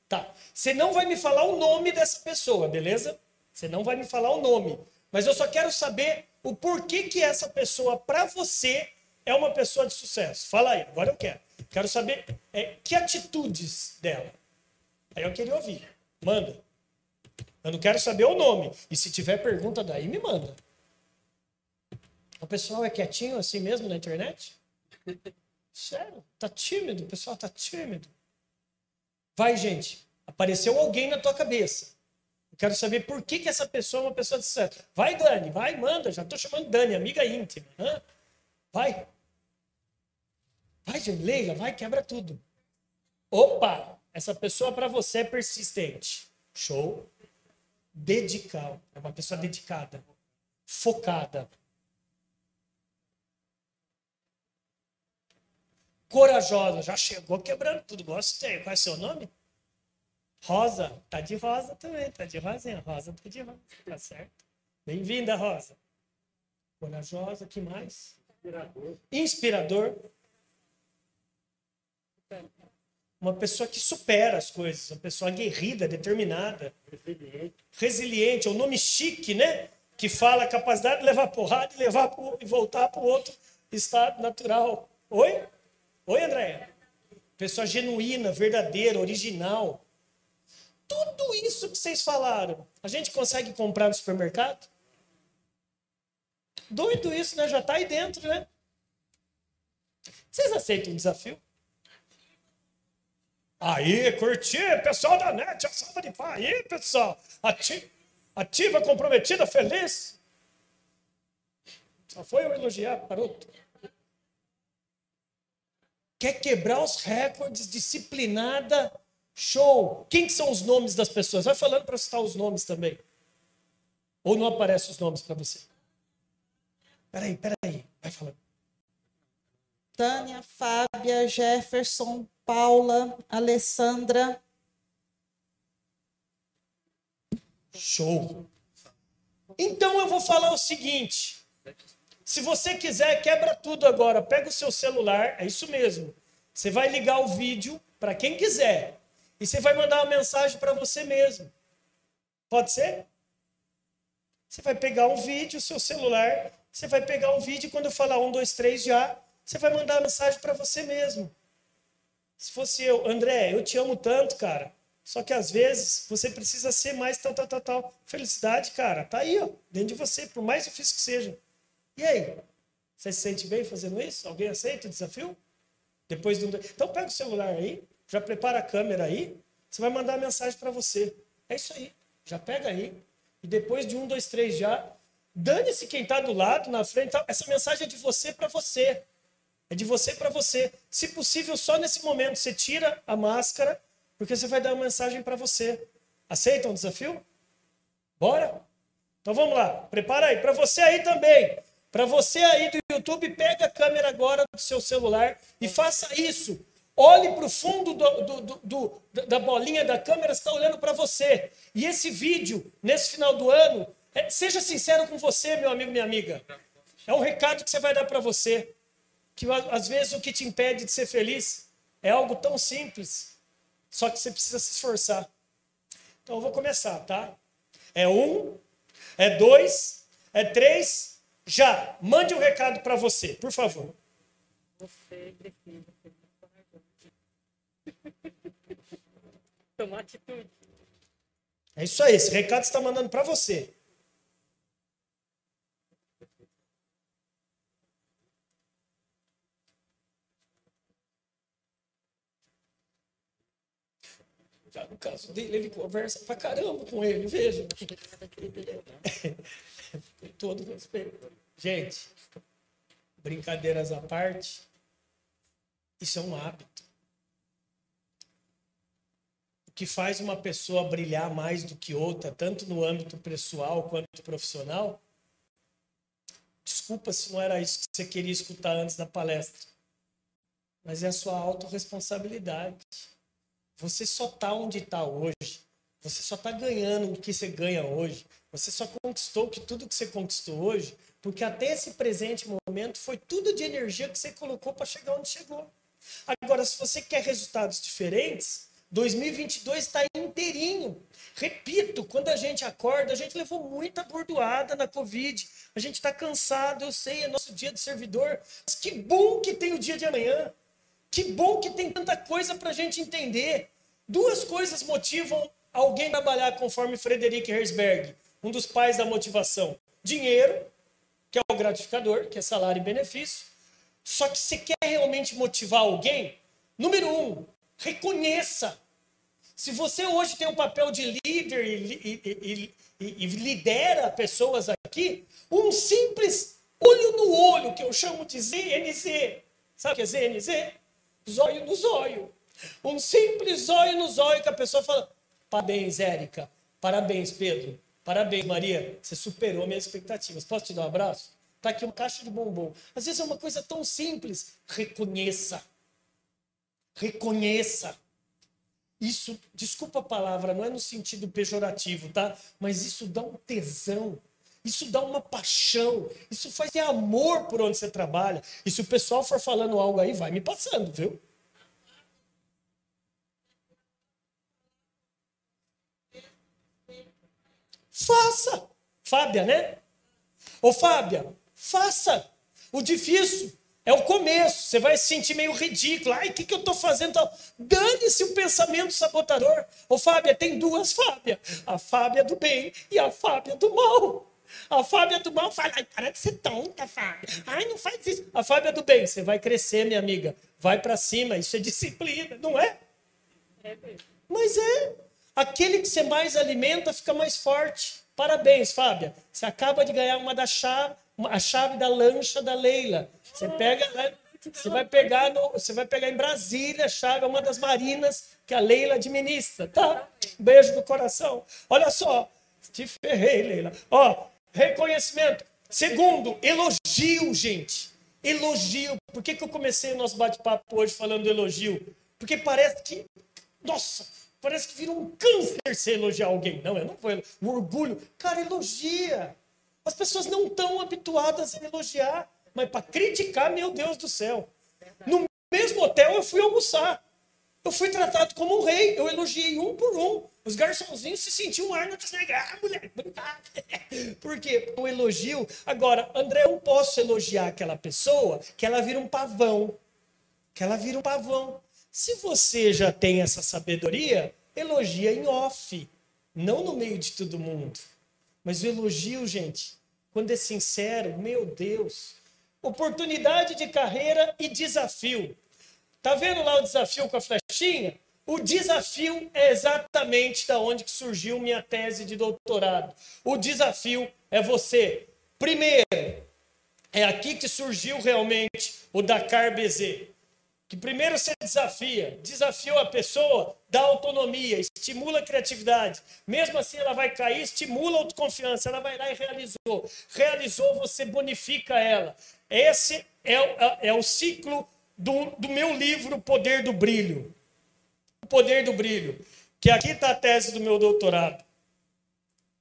Tá. Você não vai me falar o nome dessa pessoa, beleza? Você não vai me falar o nome. Mas eu só quero saber o porquê que essa pessoa, para você, é uma pessoa de sucesso. Fala aí, agora eu quero. Quero saber é, que atitudes dela. Aí eu queria ouvir. Manda. Eu não quero saber o nome. E se tiver pergunta daí, me manda. O pessoal é quietinho assim mesmo na internet? Sério? Tá tímido? O pessoal tá tímido. Vai, gente. Apareceu alguém na tua cabeça. Eu quero saber por que, que essa pessoa é uma pessoa de sucesso. Vai, Dani, vai, manda. Já estou chamando Dani, amiga íntima. Hã? Vai. Vai, Leila, vai, quebra tudo. Opa, essa pessoa para você é persistente. Show. Dedical. É uma pessoa dedicada. Focada. Corajosa. Já chegou quebrando tudo. Gostei. Qual é o seu nome? Rosa. Tá de rosa também. Tá de rosinha. Rosa tá de rosa. Tá certo. Bem-vinda, Rosa. Corajosa. que mais? Inspirador. Inspirador uma pessoa que supera as coisas, uma pessoa aguerrida, determinada, resiliente. resiliente. É um nome chique, né? Que fala a capacidade de levar porrada e levar pro, e voltar para o outro estado natural. Oi? Oi, Andréia? Pessoa genuína, verdadeira, original. Tudo isso que vocês falaram, a gente consegue comprar no supermercado? Doido isso, né? Já está aí dentro, né? Vocês aceitam o desafio? Aí, curti, pessoal da net, a salva de paz. Aí, pessoal, ativa, ativa, comprometida, feliz. Só foi eu elogiar, parou. Quer quebrar os recordes, disciplinada, show. Quem que são os nomes das pessoas? Vai falando para citar os nomes também. Ou não aparecem os nomes para você? Peraí, peraí, vai falando. Tânia, Fábia, Jefferson, Paula, Alessandra. Show. Então eu vou falar o seguinte: se você quiser, quebra tudo agora. Pega o seu celular, é isso mesmo. Você vai ligar o vídeo para quem quiser e você vai mandar uma mensagem para você mesmo. Pode ser? Você vai pegar um vídeo, seu celular, você vai pegar um vídeo e quando eu falar um, dois, três já, você vai mandar uma mensagem para você mesmo. Se fosse eu, André, eu te amo tanto, cara. Só que às vezes você precisa ser mais tal, tal, tal, tal. Felicidade, cara, tá aí, ó, dentro de você, por mais difícil que seja. E aí? Você se sente bem fazendo isso? Alguém aceita o desafio? Depois do... Então pega o celular aí, já prepara a câmera aí, você vai mandar a mensagem para você. É isso aí. Já pega aí. E depois de um, dois, três já, dane-se quem está do lado, na frente. Essa mensagem é de você para você. É de você para você. Se possível, só nesse momento você tira a máscara, porque você vai dar uma mensagem para você. Aceitam o desafio? Bora? Então vamos lá. Prepara aí. Para você aí também. Para você aí do YouTube, pega a câmera agora do seu celular e faça isso. Olhe para o fundo do, do, do, da bolinha da câmera, está olhando para você. E esse vídeo, nesse final do ano, é, seja sincero com você, meu amigo, minha amiga. É um recado que você vai dar para você que às vezes o que te impede de ser feliz é algo tão simples, só que você precisa se esforçar. Então eu vou começar, tá? É um, é dois, é três, já. Mande um recado para você, por favor. Você precisa ser Tomar atitude. É isso aí, esse recado está mandando para você. Já no caso dele, ele conversa pra caramba com ele, veja. com todo respeito. Gente, brincadeiras à parte, isso é um hábito. O que faz uma pessoa brilhar mais do que outra, tanto no âmbito pessoal quanto profissional, desculpa se não era isso que você queria escutar antes da palestra, mas é a sua autorresponsabilidade. Você só está onde está hoje. Você só está ganhando o que você ganha hoje. Você só conquistou que tudo que você conquistou hoje, porque até esse presente momento foi tudo de energia que você colocou para chegar onde chegou. Agora, se você quer resultados diferentes, 2022 está inteirinho. Repito, quando a gente acorda, a gente levou muita bordoada na Covid. A gente está cansado, eu sei, é nosso dia de servidor. Mas que bom que tem o dia de amanhã. Que bom que tem tanta coisa para a gente entender. Duas coisas motivam alguém a trabalhar conforme Frederic Herzberg, um dos pais da motivação: dinheiro, que é o gratificador, que é salário e benefício. Só que você quer realmente motivar alguém? Número um, reconheça. Se você hoje tem um papel de líder e, e, e, e lidera pessoas aqui, um simples olho no olho, que eu chamo de ZNZ. Sabe o que é ZNZ? Zóio no zóio. Um simples zóio no zóio que a pessoa fala: parabéns, Érica. Parabéns, Pedro. Parabéns, Maria. Você superou minhas expectativas. Posso te dar um abraço? Tá aqui uma caixa de bombom. Às vezes é uma coisa tão simples. Reconheça. Reconheça. Isso, desculpa a palavra, não é no sentido pejorativo, tá? Mas isso dá um tesão. Isso dá uma paixão, isso faz ter amor por onde você trabalha. E se o pessoal for falando algo aí, vai me passando, viu? Faça. Fábia, né? Ô Fábia, faça. O difícil é o começo. Você vai se sentir meio ridículo. Ai, o que, que eu estou fazendo? Dane-se o pensamento sabotador. Ô Fábia, tem duas Fábia. A Fábia do bem e a Fábia do mal. A Fábia do mal fala, ai, para de ser tonta, Fábia. Ai, não faz isso. A Fábia do bem, você vai crescer, minha amiga. Vai para cima, isso é disciplina, não é? É mesmo. Mas é. Aquele que você mais alimenta fica mais forte. Parabéns, Fábia. Você acaba de ganhar uma da chave, a chave da lancha da Leila. Você pega, você vai pegar no, você vai pegar em Brasília a chave, uma das marinas que a Leila administra, tá? Beijo do coração. Olha só, te ferrei, Leila. Ó, reconhecimento. Segundo, elogio, gente. Elogio. Por que, que eu comecei o nosso bate-papo hoje falando do elogio? Porque parece que, nossa, Parece que vira um câncer se elogiar alguém. Não, eu não vou. Um orgulho. Cara, elogia. As pessoas não estão habituadas a elogiar. Mas para criticar, meu Deus do céu. No mesmo hotel eu fui almoçar. Eu fui tratado como um rei. Eu elogiei um por um. Os garçonzinhos se sentiam Arnold Schwarzenegger. Ah, mulher, Por quê? O elogio. Agora, André, eu não posso elogiar aquela pessoa que ela vira um pavão. Que ela vira um pavão. Se você já tem essa sabedoria, elogia em off, não no meio de todo mundo. Mas o elogio, gente, quando é sincero, meu Deus. Oportunidade de carreira e desafio. Tá vendo lá o desafio com a flechinha? O desafio é exatamente da onde que surgiu minha tese de doutorado. O desafio é você. Primeiro, é aqui que surgiu realmente o Dakar BZ que primeiro você desafia, desafiou a pessoa, dá autonomia, estimula a criatividade. Mesmo assim, ela vai cair, estimula a autoconfiança, ela vai lá e realizou. Realizou, você bonifica ela. Esse é, é, é o ciclo do, do meu livro Poder do Brilho. O Poder do Brilho. Que aqui está a tese do meu doutorado.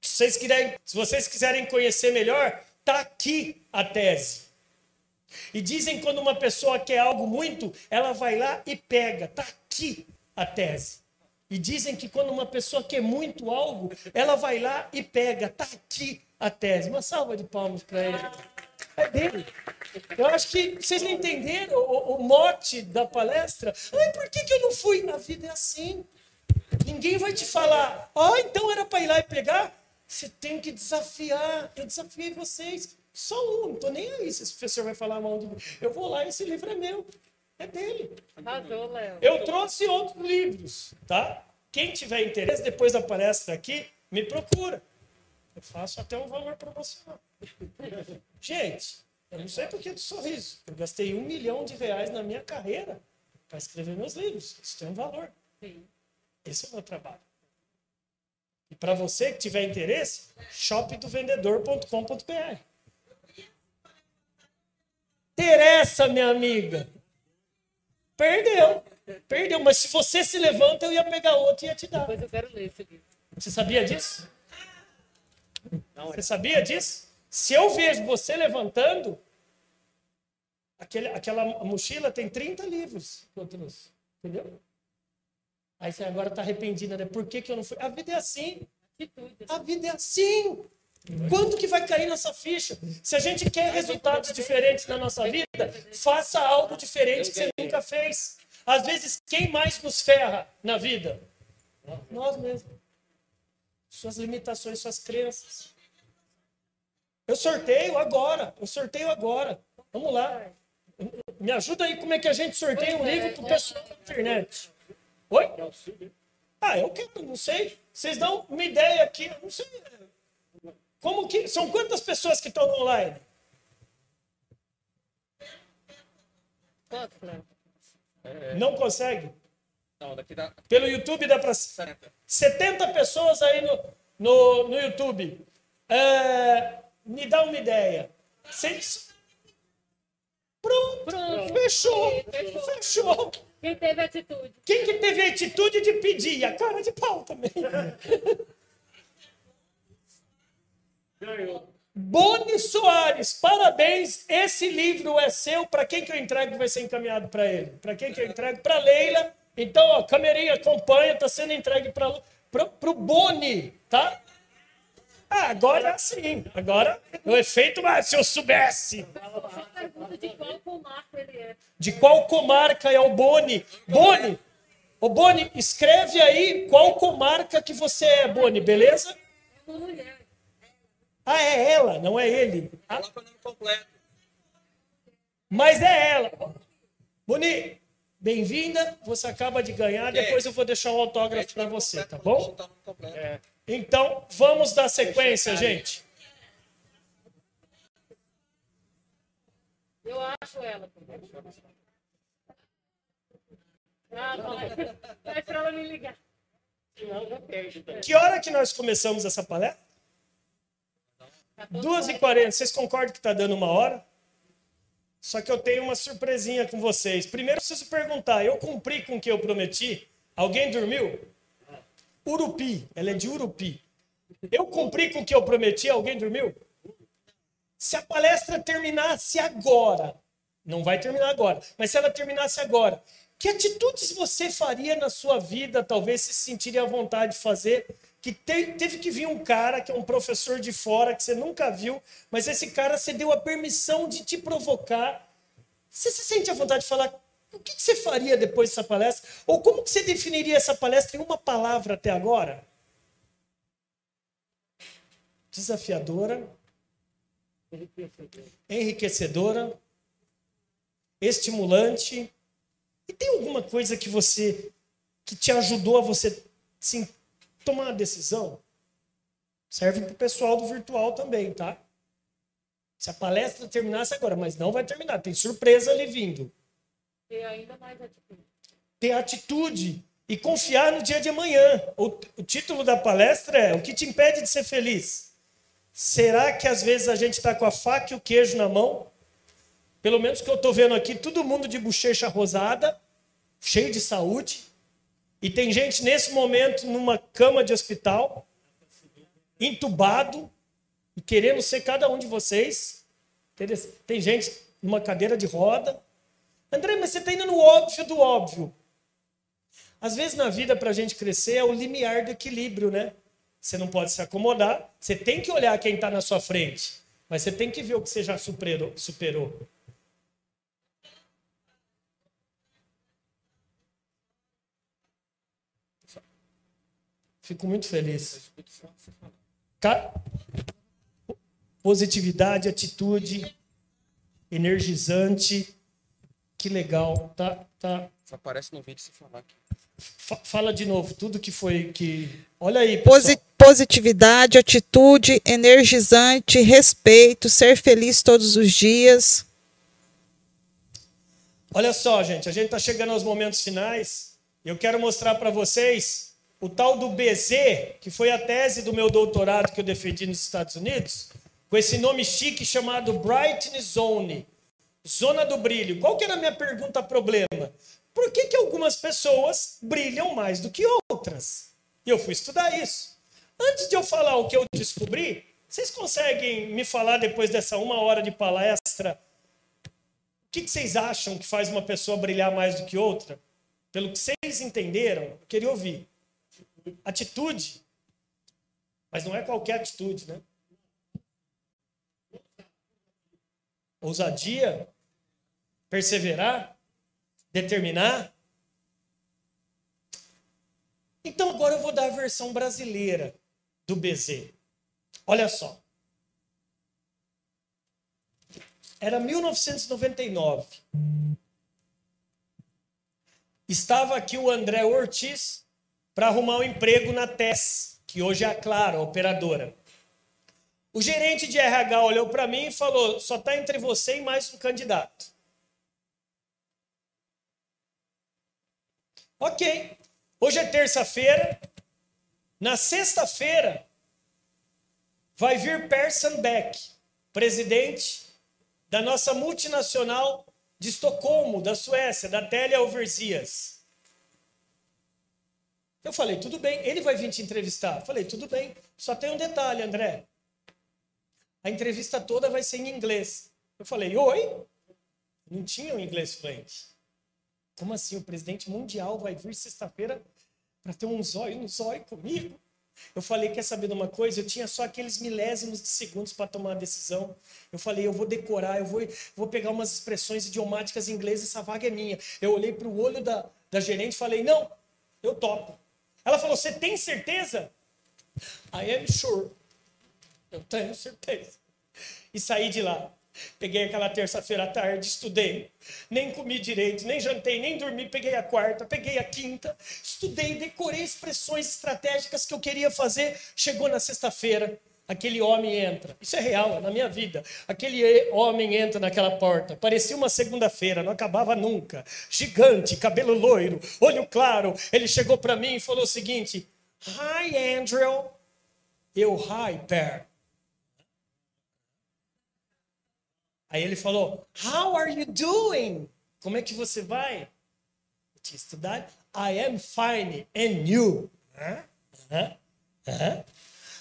Se vocês, quiserem, se vocês quiserem conhecer melhor, está aqui a tese. E dizem quando uma pessoa quer algo muito, ela vai lá e pega. Está aqui a tese. E dizem que quando uma pessoa quer muito algo, ela vai lá e pega. Está aqui a tese. Uma salva de palmas para ele. É dele. Eu acho que vocês não entenderam o, o mote da palestra. Ai, por que, que eu não fui? Vida é assim. Ninguém vai te falar, ó, oh, então era para ir lá e pegar. Você tem que desafiar. Eu desafiei vocês. Só um, não estou nem aí se esse professor vai falar mal de mim. Eu vou lá, esse livro é meu. É dele. Arrasou, Léo. Eu trouxe outros livros, tá? Quem tiver interesse, depois da palestra aqui, me procura. Eu faço até um valor promocional. Gente, eu não sei por que do sorriso. Eu gastei um milhão de reais na minha carreira para escrever meus livros. Isso tem um valor. Sim. Esse é o meu trabalho. E para você que tiver interesse, shopdovendedor.com.br. Teresa, minha amiga. Perdeu. Perdeu. Mas se você se levanta, eu ia pegar outro e ia te dar. Depois eu quero ler esse livro. Você sabia disso? Você sabia disso? Se eu vejo você levantando, aquele, aquela mochila tem 30 livros que eu trouxe. Entendeu? Aí você agora está arrependida, né? Por que, que eu não fui? A vida é assim. A vida é assim. Quanto que vai cair nossa ficha? Se a gente quer resultados diferentes na nossa vida, faça algo diferente que você nunca fez. Às vezes, quem mais nos ferra na vida? Nós mesmos. Suas limitações, suas crenças. Eu sorteio agora. Eu sorteio agora. Vamos lá. Me ajuda aí como é que a gente sorteia um livro para o pessoal da internet. Oi? Ah, eu quero, não sei. Vocês dão uma ideia aqui, não sei. Como que. São quantas pessoas que estão online? Não consegue? Não, daqui dá Pelo YouTube dá para 70. 70 pessoas aí no, no, no YouTube. É, me dá uma ideia. Cês- Pronto, Pronto. Fechou. Fechou. Fechou. Quem teve atitude? Quem que teve atitude de pedir? A cara de pau também. Boni Soares, parabéns. Esse livro é seu. Para quem que eu entrego vai ser encaminhado para ele? Para quem que eu entrego? Para Leila. Então, ó, câmerinha acompanha, está sendo entregue para o Boni, tá? Ah, agora sim. Agora o efeito, mas se eu soubesse. De qual comarca ele é. De qual comarca é o Boni? Boni, ô Boni, escreve aí qual comarca que você é, Boni, beleza? É uma mulher. Ah, é ela, não é ele. Ah, Coloca o nome completo. mas é ela. Boni, bem-vinda. Você acaba de ganhar. Depois eu vou deixar um autógrafo para você, tá bom? Botar o nome completo. Então, vamos dar sequência, gente. Eu acho ela. Ah, vai. Vai pra ela me ligar. Que hora que nós começamos essa palestra? 2h40. Vocês concordam que está dando uma hora? Só que eu tenho uma surpresinha com vocês. Primeiro, preciso perguntar: eu cumpri com o que eu prometi? Alguém dormiu? Urupi. Ela é de Urupi. Eu cumpri com o que eu prometi? Alguém dormiu? Se a palestra terminasse agora, não vai terminar agora, mas se ela terminasse agora, que atitudes você faria na sua vida, talvez se sentiria à vontade de fazer? Que te- teve que vir um cara, que é um professor de fora, que você nunca viu, mas esse cara você deu a permissão de te provocar. Você se sente à vontade de falar o que você faria depois dessa palestra? Ou como que você definiria essa palestra em uma palavra até agora? Desafiadora, enriquecedora, estimulante. E tem alguma coisa que você que te ajudou a você sim, tomar uma decisão? Serve para o pessoal do virtual também, tá? Se a palestra terminasse agora, mas não vai terminar, tem surpresa ali vindo. E ainda mais atitude. Ter atitude e confiar no dia de amanhã. O, o título da palestra é O que te impede de ser feliz? Será que às vezes a gente está com a faca e o queijo na mão? Pelo menos que eu estou vendo aqui, todo mundo de bochecha rosada, cheio de saúde. E tem gente nesse momento numa cama de hospital, entubado, e querendo ser cada um de vocês. Tem gente numa cadeira de roda. André, mas você está indo no óbvio do óbvio. Às vezes na vida, para a gente crescer, é o limiar do equilíbrio, né? Você não pode se acomodar, você tem que olhar quem está na sua frente, mas você tem que ver o que você já superou. Fico muito feliz. Positividade, atitude, energizante. Que legal. Tá, tá. Só aparece no vídeo se falar aqui. Fa- Fala de novo tudo que foi que. Olha aí, pessoal. Posi- positividade, atitude, energizante, respeito, ser feliz todos os dias. Olha só, gente, a gente está chegando aos momentos finais. Eu quero mostrar para vocês o tal do BZ, que foi a tese do meu doutorado que eu defendi nos Estados Unidos, com esse nome chique chamado Brightness Zone, zona do brilho. Qual que era a minha pergunta problema? Por que, que algumas pessoas brilham mais do que outras? E eu fui estudar isso. Antes de eu falar o que eu descobri, vocês conseguem me falar depois dessa uma hora de palestra o que, que vocês acham que faz uma pessoa brilhar mais do que outra? Pelo que vocês entenderam, eu queria ouvir. Atitude. Mas não é qualquer atitude, né? Ousadia. Perseverar. Determinar. Então agora eu vou dar a versão brasileira do BZ. Olha só. Era 1999. Estava aqui o André Ortiz, para arrumar um emprego na TES, que hoje é a Claro, a operadora. O gerente de RH olhou para mim e falou: só está entre você e mais um candidato. Ok. Hoje é terça-feira. Na sexta-feira, vai vir Persson Beck, presidente da nossa multinacional de Estocolmo, da Suécia, da Telia Overseas. Eu falei, tudo bem, ele vai vir te entrevistar. Eu falei, tudo bem, só tem um detalhe, André. A entrevista toda vai ser em inglês. Eu falei, oi? Não tinha um inglês fluente. Como assim? O presidente mundial vai vir sexta-feira para ter um zóio no zóio comigo? Eu falei, quer saber de uma coisa? Eu tinha só aqueles milésimos de segundos para tomar a decisão. Eu falei, eu vou decorar, eu vou, vou pegar umas expressões idiomáticas inglesas, essa vaga é minha. Eu olhei para o olho da, da gerente e falei, não, eu topo. Ela falou, você tem certeza? I am sure. Eu tenho certeza. E saí de lá. Peguei aquela terça-feira à tarde, estudei. Nem comi direito, nem jantei, nem dormi. Peguei a quarta, peguei a quinta. Estudei, decorei expressões estratégicas que eu queria fazer. Chegou na sexta-feira, aquele homem entra. Isso é real, é na minha vida. Aquele homem entra naquela porta. Parecia uma segunda-feira, não acabava nunca. Gigante, cabelo loiro, olho claro. Ele chegou para mim e falou o seguinte: Hi, Andrew. Eu, hi, Per. Aí ele falou: How are you doing? Como é que você vai? Eu tinha estudado. I am fine. And you?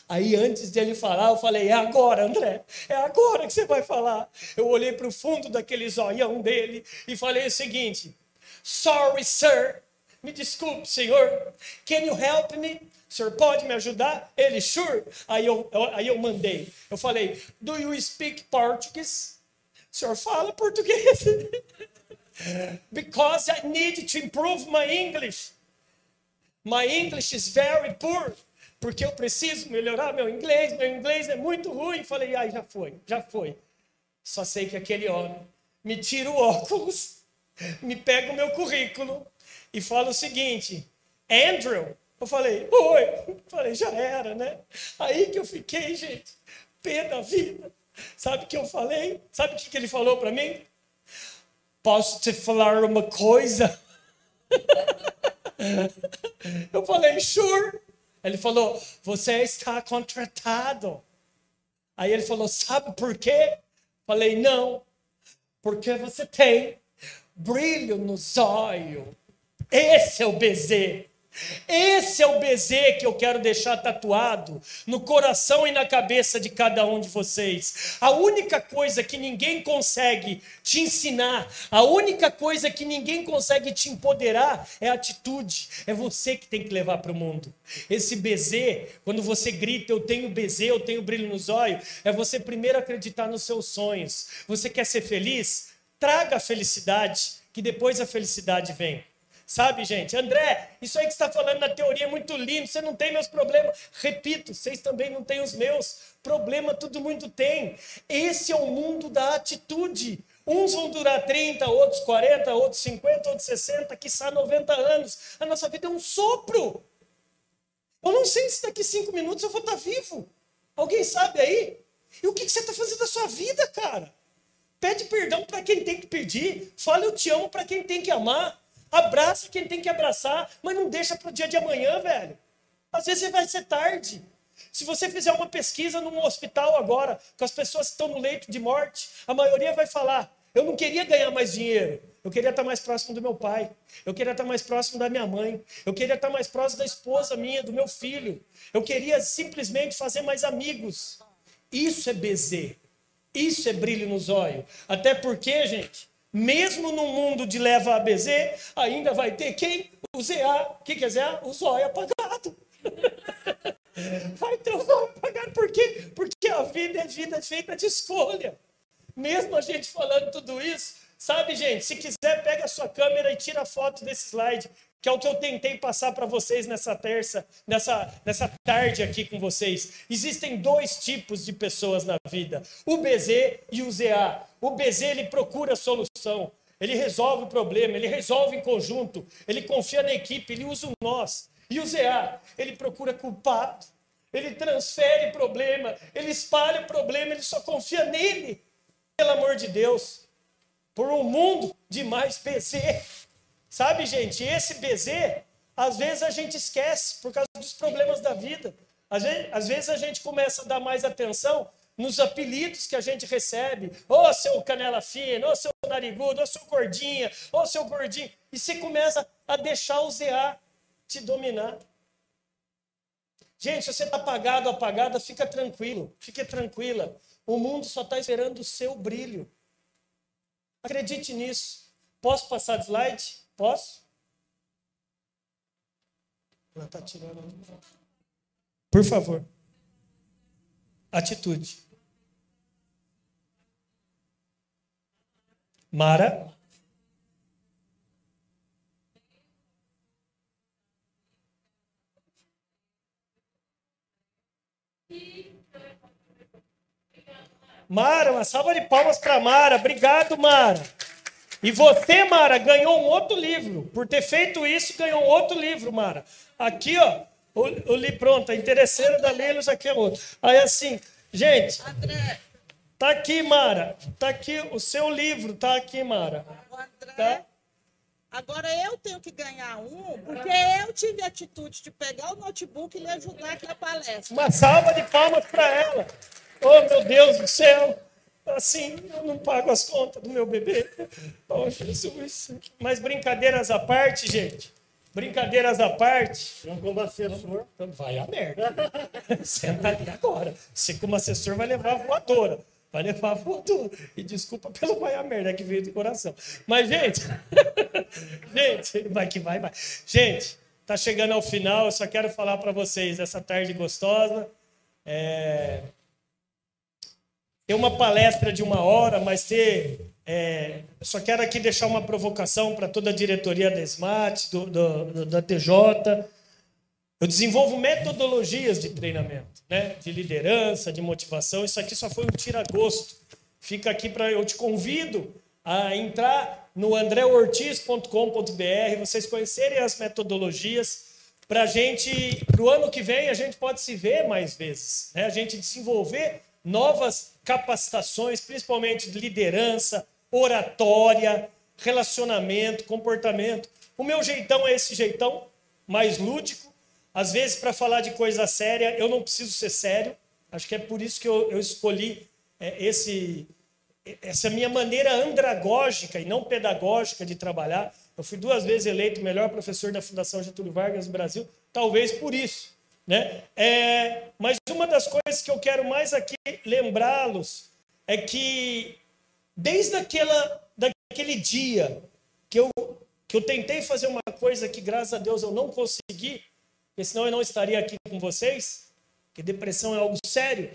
Aí antes de ele falar, eu falei: É agora, André. É agora que você vai falar. Eu olhei para o fundo daquele zoião dele e falei o seguinte: Sorry, sir. Me desculpe, senhor. Can you help me? O senhor pode me ajudar? Ele, sure. Aí eu, aí eu mandei. Eu falei: Do you speak Portuguese? O senhor fala português. Because I need to improve my English. My English is very poor. Porque eu preciso melhorar meu inglês. Meu inglês é muito ruim. Falei, ai, já foi, já foi. Só sei que aquele homem me tira o óculos, me pega o meu currículo e fala o seguinte: Andrew. Eu falei, oi. Falei, já era, né? Aí que eu fiquei, gente, pé da vida. Sabe o que eu falei? Sabe o que ele falou para mim? Posso te falar uma coisa? eu falei, sure. Ele falou, você está contratado. Aí ele falou, sabe por quê? Falei, não. Porque você tem brilho nos olhos. Esse é o BZ. Esse é o BZ que eu quero deixar tatuado no coração e na cabeça de cada um de vocês. A única coisa que ninguém consegue te ensinar, a única coisa que ninguém consegue te empoderar é a atitude. É você que tem que levar para o mundo. Esse BZ, quando você grita, eu tenho BZ, eu tenho brilho nos olhos, é você primeiro acreditar nos seus sonhos. Você quer ser feliz? Traga a felicidade, que depois a felicidade vem. Sabe, gente? André, isso aí que está falando na teoria é muito lindo. Você não tem meus problemas. Repito, vocês também não têm os meus. Problema todo mundo tem. Esse é o mundo da atitude. Uns vão durar 30, outros 40, outros 50, outros 60, quiçá 90 anos. A nossa vida é um sopro. Eu não sei se daqui cinco minutos eu vou estar vivo. Alguém sabe aí? E o que você está fazendo da sua vida, cara? Pede perdão para quem tem que pedir. Fale eu te amo para quem tem que amar. Abraça quem tem que abraçar, mas não deixa para o dia de amanhã, velho. Às vezes vai ser tarde. Se você fizer uma pesquisa num hospital agora, com as pessoas que estão no leito de morte, a maioria vai falar: eu não queria ganhar mais dinheiro, eu queria estar mais próximo do meu pai, eu queria estar mais próximo da minha mãe, eu queria estar mais próximo da esposa minha, do meu filho, eu queria simplesmente fazer mais amigos. Isso é BZ, isso é brilho nos olhos. Até porque, gente, mesmo no mundo de leva a BZ, ainda vai ter quem? O ZA. O que, é ZA? O zóio apagado. vai ter o zóio apagado. Por quê? Porque a vida é vida feita de escolha. Mesmo a gente falando tudo isso, sabe, gente? Se quiser, pega a sua câmera e tira a foto desse slide, que é o que eu tentei passar para vocês nessa terça, nessa, nessa tarde aqui com vocês. Existem dois tipos de pessoas na vida: o BZ e o ZA. O BZ ele procura solução, ele resolve o problema, ele resolve em conjunto, ele confia na equipe, ele usa o nós. E o ZA, ele procura culpado, ele transfere problema, ele espalha o problema, ele só confia nele. Pelo amor de Deus, por um mundo de mais BZ. Sabe, gente, esse BZ, às vezes a gente esquece por causa dos problemas da vida. Às vezes, às vezes a gente começa a dar mais atenção nos apelidos que a gente recebe. Ô, seu canela fina, ô, seu narigudo, ô, seu gordinha, ô, seu gordinho. E você começa a deixar o ZA te dominar. Gente, se você está apagado, apagada, fica tranquilo, fique tranquila. O mundo só está esperando o seu brilho. Acredite nisso. Posso passar de slide? Posso? Ela está tirando. Por favor. Atitude. Mara. Mara, uma salva de palmas para Mara. Obrigado, Mara. E você, Mara, ganhou um outro livro. Por ter feito isso, ganhou um outro livro, Mara. Aqui, ó, o, o li pronto, a interesseira da Lelos aqui é outro. Aí assim, gente, tá aqui, Mara. Tá aqui o seu livro, tá aqui, Mara. Tá? Agora eu tenho que ganhar um, porque eu tive a atitude de pegar o notebook e lhe ajudar aqui na palestra. Uma salva de palmas para ela. Oh, meu Deus do céu. Assim, eu não pago as contas do meu bebê. Oh, Jesus. Mas brincadeiras à parte, gente. Brincadeiras à parte. Não como assessor. Então vai a merda. Senta ali agora. Você, como assessor, vai levar a voadora. Vai levar a voadora. E desculpa pelo vai a merda que veio do coração. Mas, gente. gente, vai que vai, vai. Gente, tá chegando ao final. Eu só quero falar para vocês essa tarde gostosa. É... Ter uma palestra de uma hora, mas ter. É... só quero aqui deixar uma provocação para toda a diretoria da SMAT, do- do- da TJ. Eu desenvolvo metodologias de treinamento, né? de liderança, de motivação. Isso aqui só foi um tira-gosto. Fica aqui para eu te convido a entrar no andreortiz.com.br, vocês conhecerem as metodologias, para a gente, para o ano que vem, a gente pode se ver mais vezes. Né? A gente desenvolver novas capacitações, principalmente de liderança, oratória, relacionamento, comportamento. O meu jeitão é esse jeitão, mais lúdico. Às vezes, para falar de coisa séria, eu não preciso ser sério. Acho que é por isso que eu, eu escolhi é, esse, essa minha maneira andragógica e não pedagógica de trabalhar. Eu fui duas vezes eleito melhor professor da Fundação Getúlio Vargas do Brasil, talvez por isso. Né? É, mas uma das coisas que eu quero mais aqui lembrá-los é que desde aquela, daquele dia que eu, que eu tentei fazer uma coisa que, graças a Deus, eu não consegui, porque senão eu não estaria aqui com vocês, que depressão é algo sério.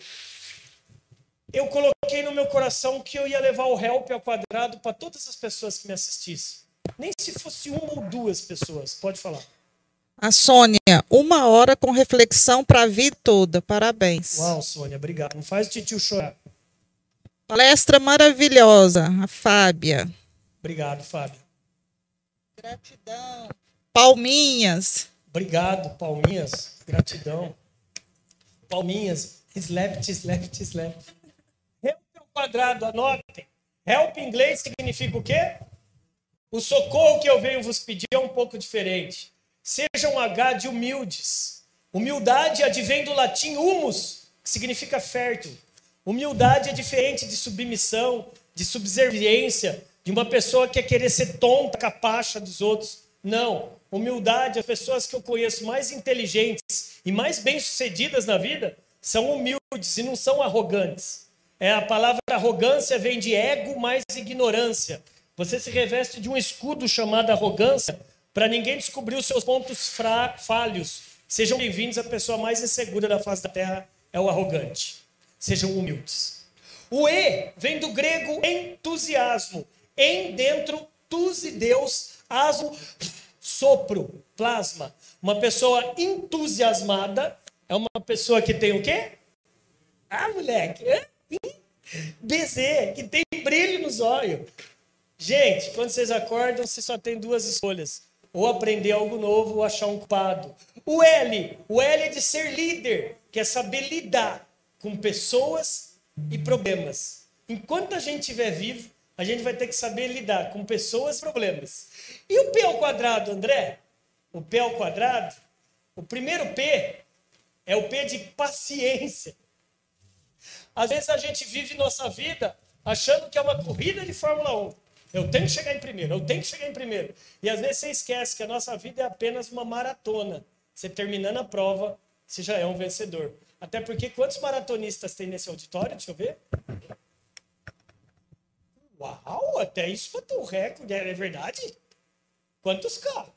Eu coloquei no meu coração que eu ia levar o help ao quadrado para todas as pessoas que me assistissem. Nem se fosse uma ou duas pessoas. Pode falar. A Sônia, uma hora com reflexão para a vida toda. Parabéns. Uau, Sônia, obrigado. Não faz o titio chorar. Palestra maravilhosa. A Fábia. Obrigado, Fábio. Gratidão. Palminhas. Obrigado, Palminhas. Gratidão. Palminhas. Slap, slap, slap. Help ao quadrado, anotem. Help em inglês significa o quê? O socorro que eu venho vos pedir é um pouco diferente. Seja um H de humildes. Humildade advém do latim humus, que significa fértil. Humildade é diferente de submissão, de subserviência, de uma pessoa que quer querer ser tonta, capacha dos outros. Não. Humildade, as pessoas que eu conheço mais inteligentes e mais bem-sucedidas na vida são humildes e não são arrogantes. É a palavra arrogância vem de ego mais ignorância. Você se reveste de um escudo chamado arrogância para ninguém descobrir os seus pontos falhos. Sejam bem-vindos, a pessoa mais insegura da face da terra é o arrogante. Sejam humildes. O E vem do grego entusiasmo. Em dentro, tus e Deus, asmo, sopro, plasma. Uma pessoa entusiasmada é uma pessoa que tem o quê? Ah, moleque. BZ, que tem brilho nos olhos. Gente, quando vocês acordam, vocês só tem duas escolhas: ou aprender algo novo, ou achar um culpado. O L, o L é de ser líder, que é saber lidar com pessoas e problemas. Enquanto a gente estiver vivo, a gente vai ter que saber lidar com pessoas e problemas. E o P ao quadrado, André? O P ao quadrado, o primeiro P é o P de paciência. Às vezes a gente vive nossa vida achando que é uma corrida de Fórmula 1. Eu tenho que chegar em primeiro, eu tenho que chegar em primeiro. E às vezes você esquece que a nossa vida é apenas uma maratona. Você terminando a prova, você já é um vencedor. Até porque quantos maratonistas tem nesse auditório? Deixa eu ver. Uau, até isso bateu o recorde, é verdade? Quantos carros?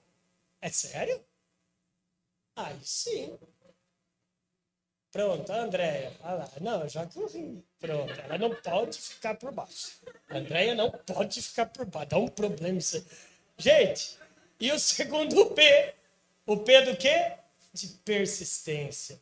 É sério? Aí sim. Pronto, a Andréia. Olha lá. Não, já corri. Pronto, ela não pode ficar por baixo. A Andréia não pode ficar por baixo. Dá um problema isso aí. Gente, e o segundo P? O P do quê? De persistência.